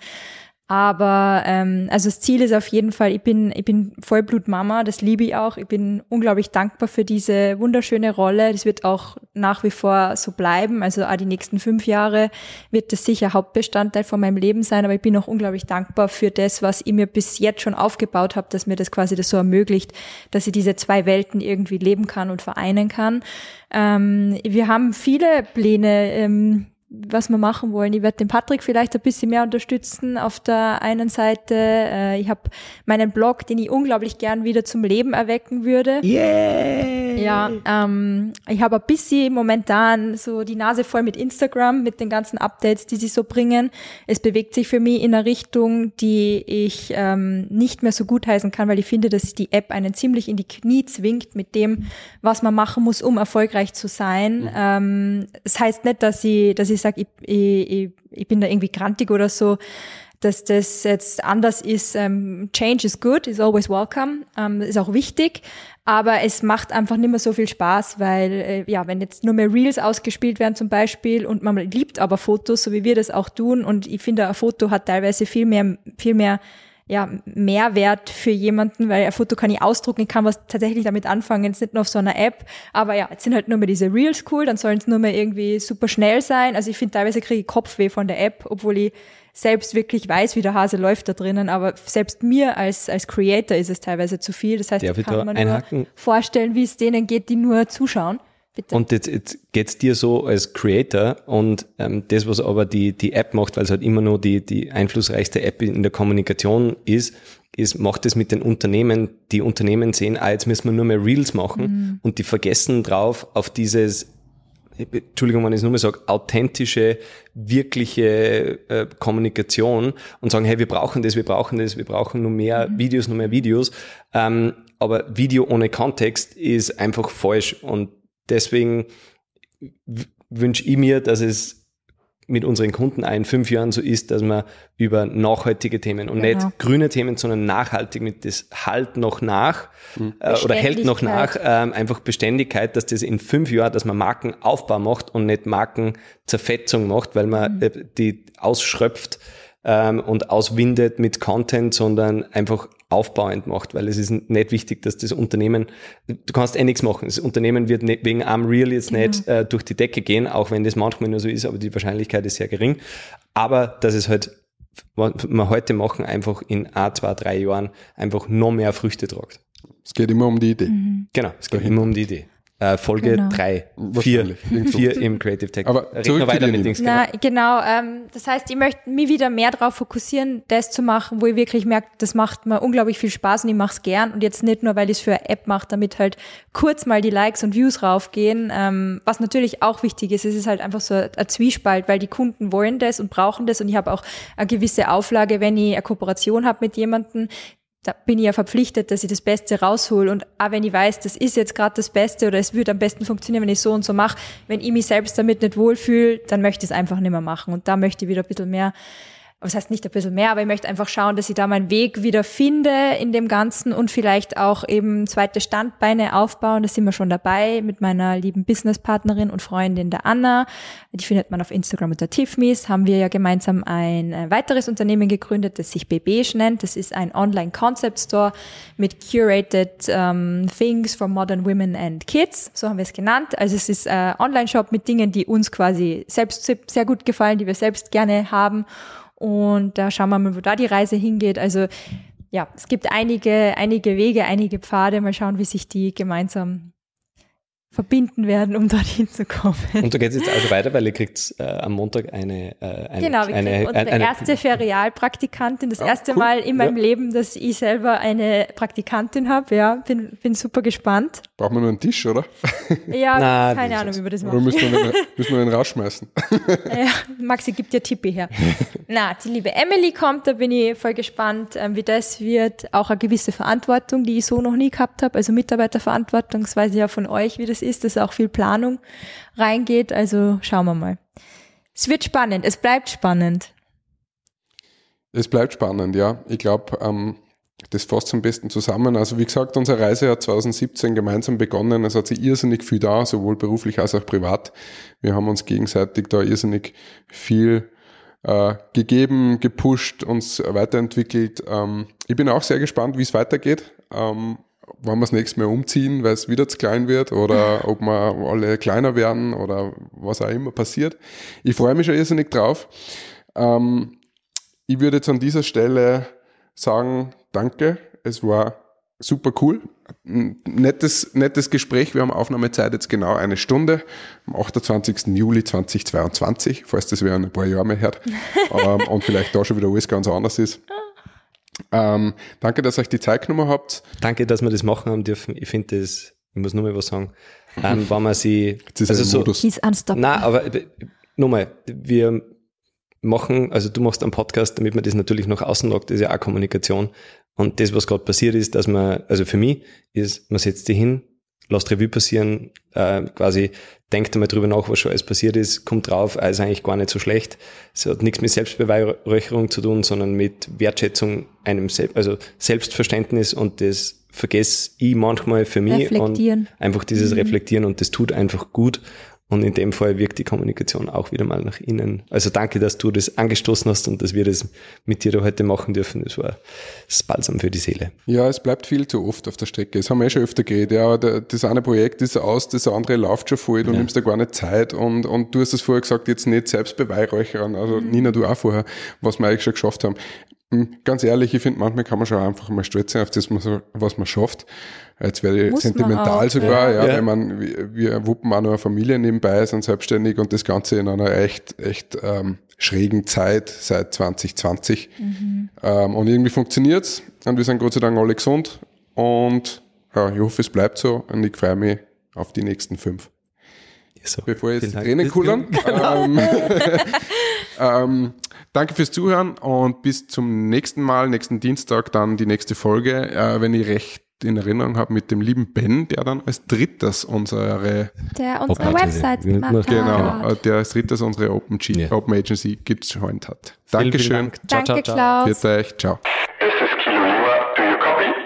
Aber ähm, also das Ziel ist auf jeden Fall, ich bin, ich bin Vollblutmama, das liebe ich auch. Ich bin unglaublich dankbar für diese wunderschöne Rolle. Das wird auch nach wie vor so bleiben. Also auch die nächsten fünf Jahre wird das sicher Hauptbestandteil von meinem Leben sein. Aber ich bin auch unglaublich dankbar für das, was ich mir bis jetzt schon aufgebaut habe, dass mir das quasi das so ermöglicht, dass ich diese zwei Welten irgendwie leben kann und vereinen kann. Ähm, wir haben viele Pläne. Ähm, was wir machen wollen. Ich werde den Patrick vielleicht ein bisschen mehr unterstützen auf der einen Seite. Äh, ich habe meinen Blog, den ich unglaublich gern wieder zum Leben erwecken würde. Yeah! Ja, ähm, ich habe ein bisschen momentan so die Nase voll mit Instagram, mit den ganzen Updates, die sie so bringen. Es bewegt sich für mich in eine Richtung, die ich ähm, nicht mehr so gut heißen kann, weil ich finde, dass die App einen ziemlich in die Knie zwingt mit dem, was man machen muss, um erfolgreich zu sein. Mhm. Ähm, das heißt nicht, dass ich, dass ich sage, ich, ich, ich bin da irgendwie grantig oder so, dass das jetzt anders ist. Ähm, change is good, is always welcome, ähm, ist auch wichtig, aber es macht einfach nicht mehr so viel Spaß, weil äh, ja, wenn jetzt nur mehr Reels ausgespielt werden zum Beispiel und man liebt aber Fotos, so wie wir das auch tun und ich finde, ein Foto hat teilweise viel mehr, viel mehr ja, Mehrwert für jemanden, weil ein Foto kann ich ausdrucken, ich kann was tatsächlich damit anfangen, jetzt nicht nur auf so einer App, aber ja, jetzt sind halt nur mehr diese Reels cool, dann sollen es nur mehr irgendwie super schnell sein. Also ich finde, teilweise kriege ich Kopfweh von der App, obwohl ich selbst wirklich weiß, wie der Hase läuft da drinnen, aber selbst mir als, als Creator ist es teilweise zu viel. Das heißt, Darf ich kann mir nur vorstellen, wie es denen geht, die nur zuschauen. Bitte. Und jetzt, jetzt geht's dir so als Creator und ähm, das, was aber die, die App macht, weil es halt immer nur die, die einflussreichste App in der Kommunikation ist, ist, macht es mit den Unternehmen, die Unternehmen sehen, ah, jetzt müssen wir nur mehr Reels machen mhm. und die vergessen drauf auf dieses Entschuldigung, wenn ich es nur mal sage, authentische, wirkliche äh, Kommunikation und sagen, hey, wir brauchen das, wir brauchen das, wir brauchen nur mehr Mhm. Videos, nur mehr Videos. Ähm, aber Video ohne Kontext ist einfach falsch und deswegen wünsche ich mir, dass es mit unseren Kunden auch in fünf Jahren so ist, dass man über nachhaltige Themen und Genau. nicht grüne Themen, sondern nachhaltig mit das halt noch nach äh, oder hält noch nach, ähm, einfach Beständigkeit, dass das in fünf Jahren, dass man Markenaufbau macht und nicht Markenzerfetzung macht, weil man äh, die ausschröpft ähm, und auswindet mit Content, sondern einfach aufbauend macht, weil es ist nicht wichtig, dass das Unternehmen, du kannst eh nichts machen. Das Unternehmen wird nicht, wegen einem Real jetzt nicht äh, durch die Decke gehen, auch wenn das manchmal nur so ist, aber die Wahrscheinlichkeit ist sehr gering. Aber dass es halt, was wir heute machen, einfach in ein, zwei, drei Jahren einfach noch mehr Früchte tragt. Es geht immer um die Idee. Genau, es geht immer um die Idee. Äh, Folge Genau. drei, vier, im Creative Tech. Aber Reden zurück wir zu weiter mit. Dings, genau. Na, genau. Ähm, das heißt, ich möchte mich wieder mehr darauf fokussieren, das zu machen, wo ich wirklich merke, das macht mir unglaublich viel Spaß und ich mache es gern. Und jetzt nicht nur, weil ich es für eine App mache, damit halt kurz mal die Likes und Views raufgehen. Ähm, was natürlich auch wichtig ist, es ist halt einfach so ein Zwiespalt, weil die Kunden wollen das und brauchen das. Und ich habe auch eine gewisse Auflage, wenn ich eine Kooperation habe mit jemandem, da bin ich ja verpflichtet, dass ich das Beste raushol. Und auch wenn ich weiß, das ist jetzt gerade das Beste oder es wird am besten funktionieren, wenn ich so und so mache, wenn ich mich selbst damit nicht wohlfühle, dann möchte ich es einfach nicht mehr machen. Und da möchte ich wieder ein bisschen mehr, was heißt nicht ein bisschen mehr, aber ich möchte einfach schauen, dass ich da meinen Weg wieder finde in dem Ganzen und vielleicht auch eben zweite Standbeine aufbauen. Da sind wir schon dabei mit meiner lieben Businesspartnerin und Freundin der Anna. Die findet man auf Instagram unter Tiffmis. Haben wir ja gemeinsam ein äh, weiteres Unternehmen gegründet, das sich Bebeige nennt. Das ist ein Online-Concept-Store mit curated ähm, things for modern women and kids. So haben wir es genannt. Also es ist ein Online-Shop mit Dingen, die uns quasi selbst sehr gut gefallen, die wir selbst gerne haben. Und da schauen wir mal, wo da die Reise hingeht. Also ja, es gibt einige, einige Wege, einige Pfade. Mal schauen, wie sich die gemeinsam verbinden werden, um dorthin zu kommen. Und da geht es jetzt also weiter, weil ihr kriegt äh, am Montag eine, äh, eine, Genau, wir kriegen eine, unsere eine, erste Ferialpraktikantin. Das erste cool. Mal in meinem Leben, dass ich selber eine Praktikantin habe. Ja, bin, bin super gespannt. Braucht man nur einen Tisch, oder? Ja, Na, keine Ahnung, wie wir das Oder machen. müssen wir den, müssen wir den rausschmeißen? Ja, Maxi gibt dir Tippi her. Na, die liebe Emily kommt, da bin ich voll gespannt, ähm, wie das wird. Auch eine gewisse Verantwortung, die ich so noch nie gehabt habe. Also Mitarbeiterverantwortung, das weiß ich ja von euch, wie das ist, dass auch viel Planung reingeht. Also schauen wir mal. Es wird spannend, es bleibt spannend. Es bleibt spannend, ja. Ich glaube, ähm, das fasst am besten zusammen. Also wie gesagt, unsere Reise hat 2017 gemeinsam begonnen. Es hat sich irrsinnig viel da, sowohl beruflich als auch privat. Wir haben uns gegenseitig da irrsinnig viel äh, gegeben, gepusht, uns weiterentwickelt. Ähm, ich bin auch sehr gespannt, wie es weitergeht. Ähm, wann wir das nächste Mal umziehen, weil es wieder zu klein wird oder ob wir alle kleiner werden oder was auch immer passiert. Ich freue mich schon irrsinnig drauf. Ähm, ich würde jetzt an dieser Stelle sagen, danke. Es war super cool. Ein Nettes, nettes Gespräch. Wir haben Aufnahmezeit jetzt genau eine Stunde am 28. Juli 2022, falls das in ein paar Jahre mehr hört. ähm, und vielleicht da schon wieder alles ganz anders ist. Ähm, danke, dass ihr euch die Zeit genommen habt. Danke, dass wir das machen haben dürfen. Ich finde das, ich muss nur mal was sagen, ähm, wenn man sie, also so, Modus. He's unstoppable. na, aber äh, nochmal, wir machen, also du machst einen Podcast, damit man das natürlich nach außen lagt, das ist ja auch Kommunikation. Und das, was gerade passiert ist, dass man, also für mich ist, man setzt sich hin, lasst Revue passieren, äh, quasi denkt einmal drüber nach, was schon alles passiert ist, kommt drauf, ah, ist eigentlich gar nicht so schlecht. Es hat nichts mit Selbstbeweihräucherung zu tun, sondern mit Wertschätzung einem, Sel also Selbstverständnis und das vergesse ich manchmal für mich Reflektieren. und einfach dieses Reflektieren und das tut einfach gut. Und in dem Fall wirkt die Kommunikation auch wieder mal nach innen. Also danke, dass du das angestoßen hast und dass wir das mit dir da heute machen dürfen. Das war das balsam für die Seele. Ja, es bleibt viel zu oft auf der Strecke. Das haben wir eh schon öfter geredet. Ja, das eine Projekt ist aus, das andere läuft schon voll, du nimmst da gar nicht Zeit und, und du hast es vorher gesagt, jetzt nicht selbst beweihräuchern. Also Nina, du auch vorher, was wir eigentlich schon geschafft haben. Hm, Ganz ehrlich, ich finde, manchmal kann man schon einfach mal stolz sein auf das, was man- schafft. Jetzt werde ich Muss sentimental auch, sogar, ja, ja. weil man, wir, wir wuppen auch noch eine Familie nebenbei, sind selbstständig und das Ganze in einer echt, echt ähm, schrägen Zeit seit 2020. Ähm, und irgendwie funktioniert's und wir sind Gott sei Dank alle gesund und ja, ich hoffe, es bleibt so und ich freue mich auf die nächsten fünf. So, bevor jetzt die. Tränen kullern. ähm, ähm, danke fürs Zuhören und bis zum nächsten Mal, nächsten Dienstag dann die nächste Folge, äh, wenn ich recht in Erinnerung habe, mit dem lieben Ben, der dann als drittes unsere, Der unsere Genau, gemacht genau, hat. äh, der als drittes unsere Open, G Ja. Open Agency gejoint hat. Vielen, vielen Dankeschön. Dank. Ciao, Danke, ciao. Klaus. Euch. Ciao.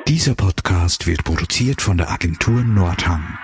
Dieser Podcast wird produziert von der Agentur Nordhang.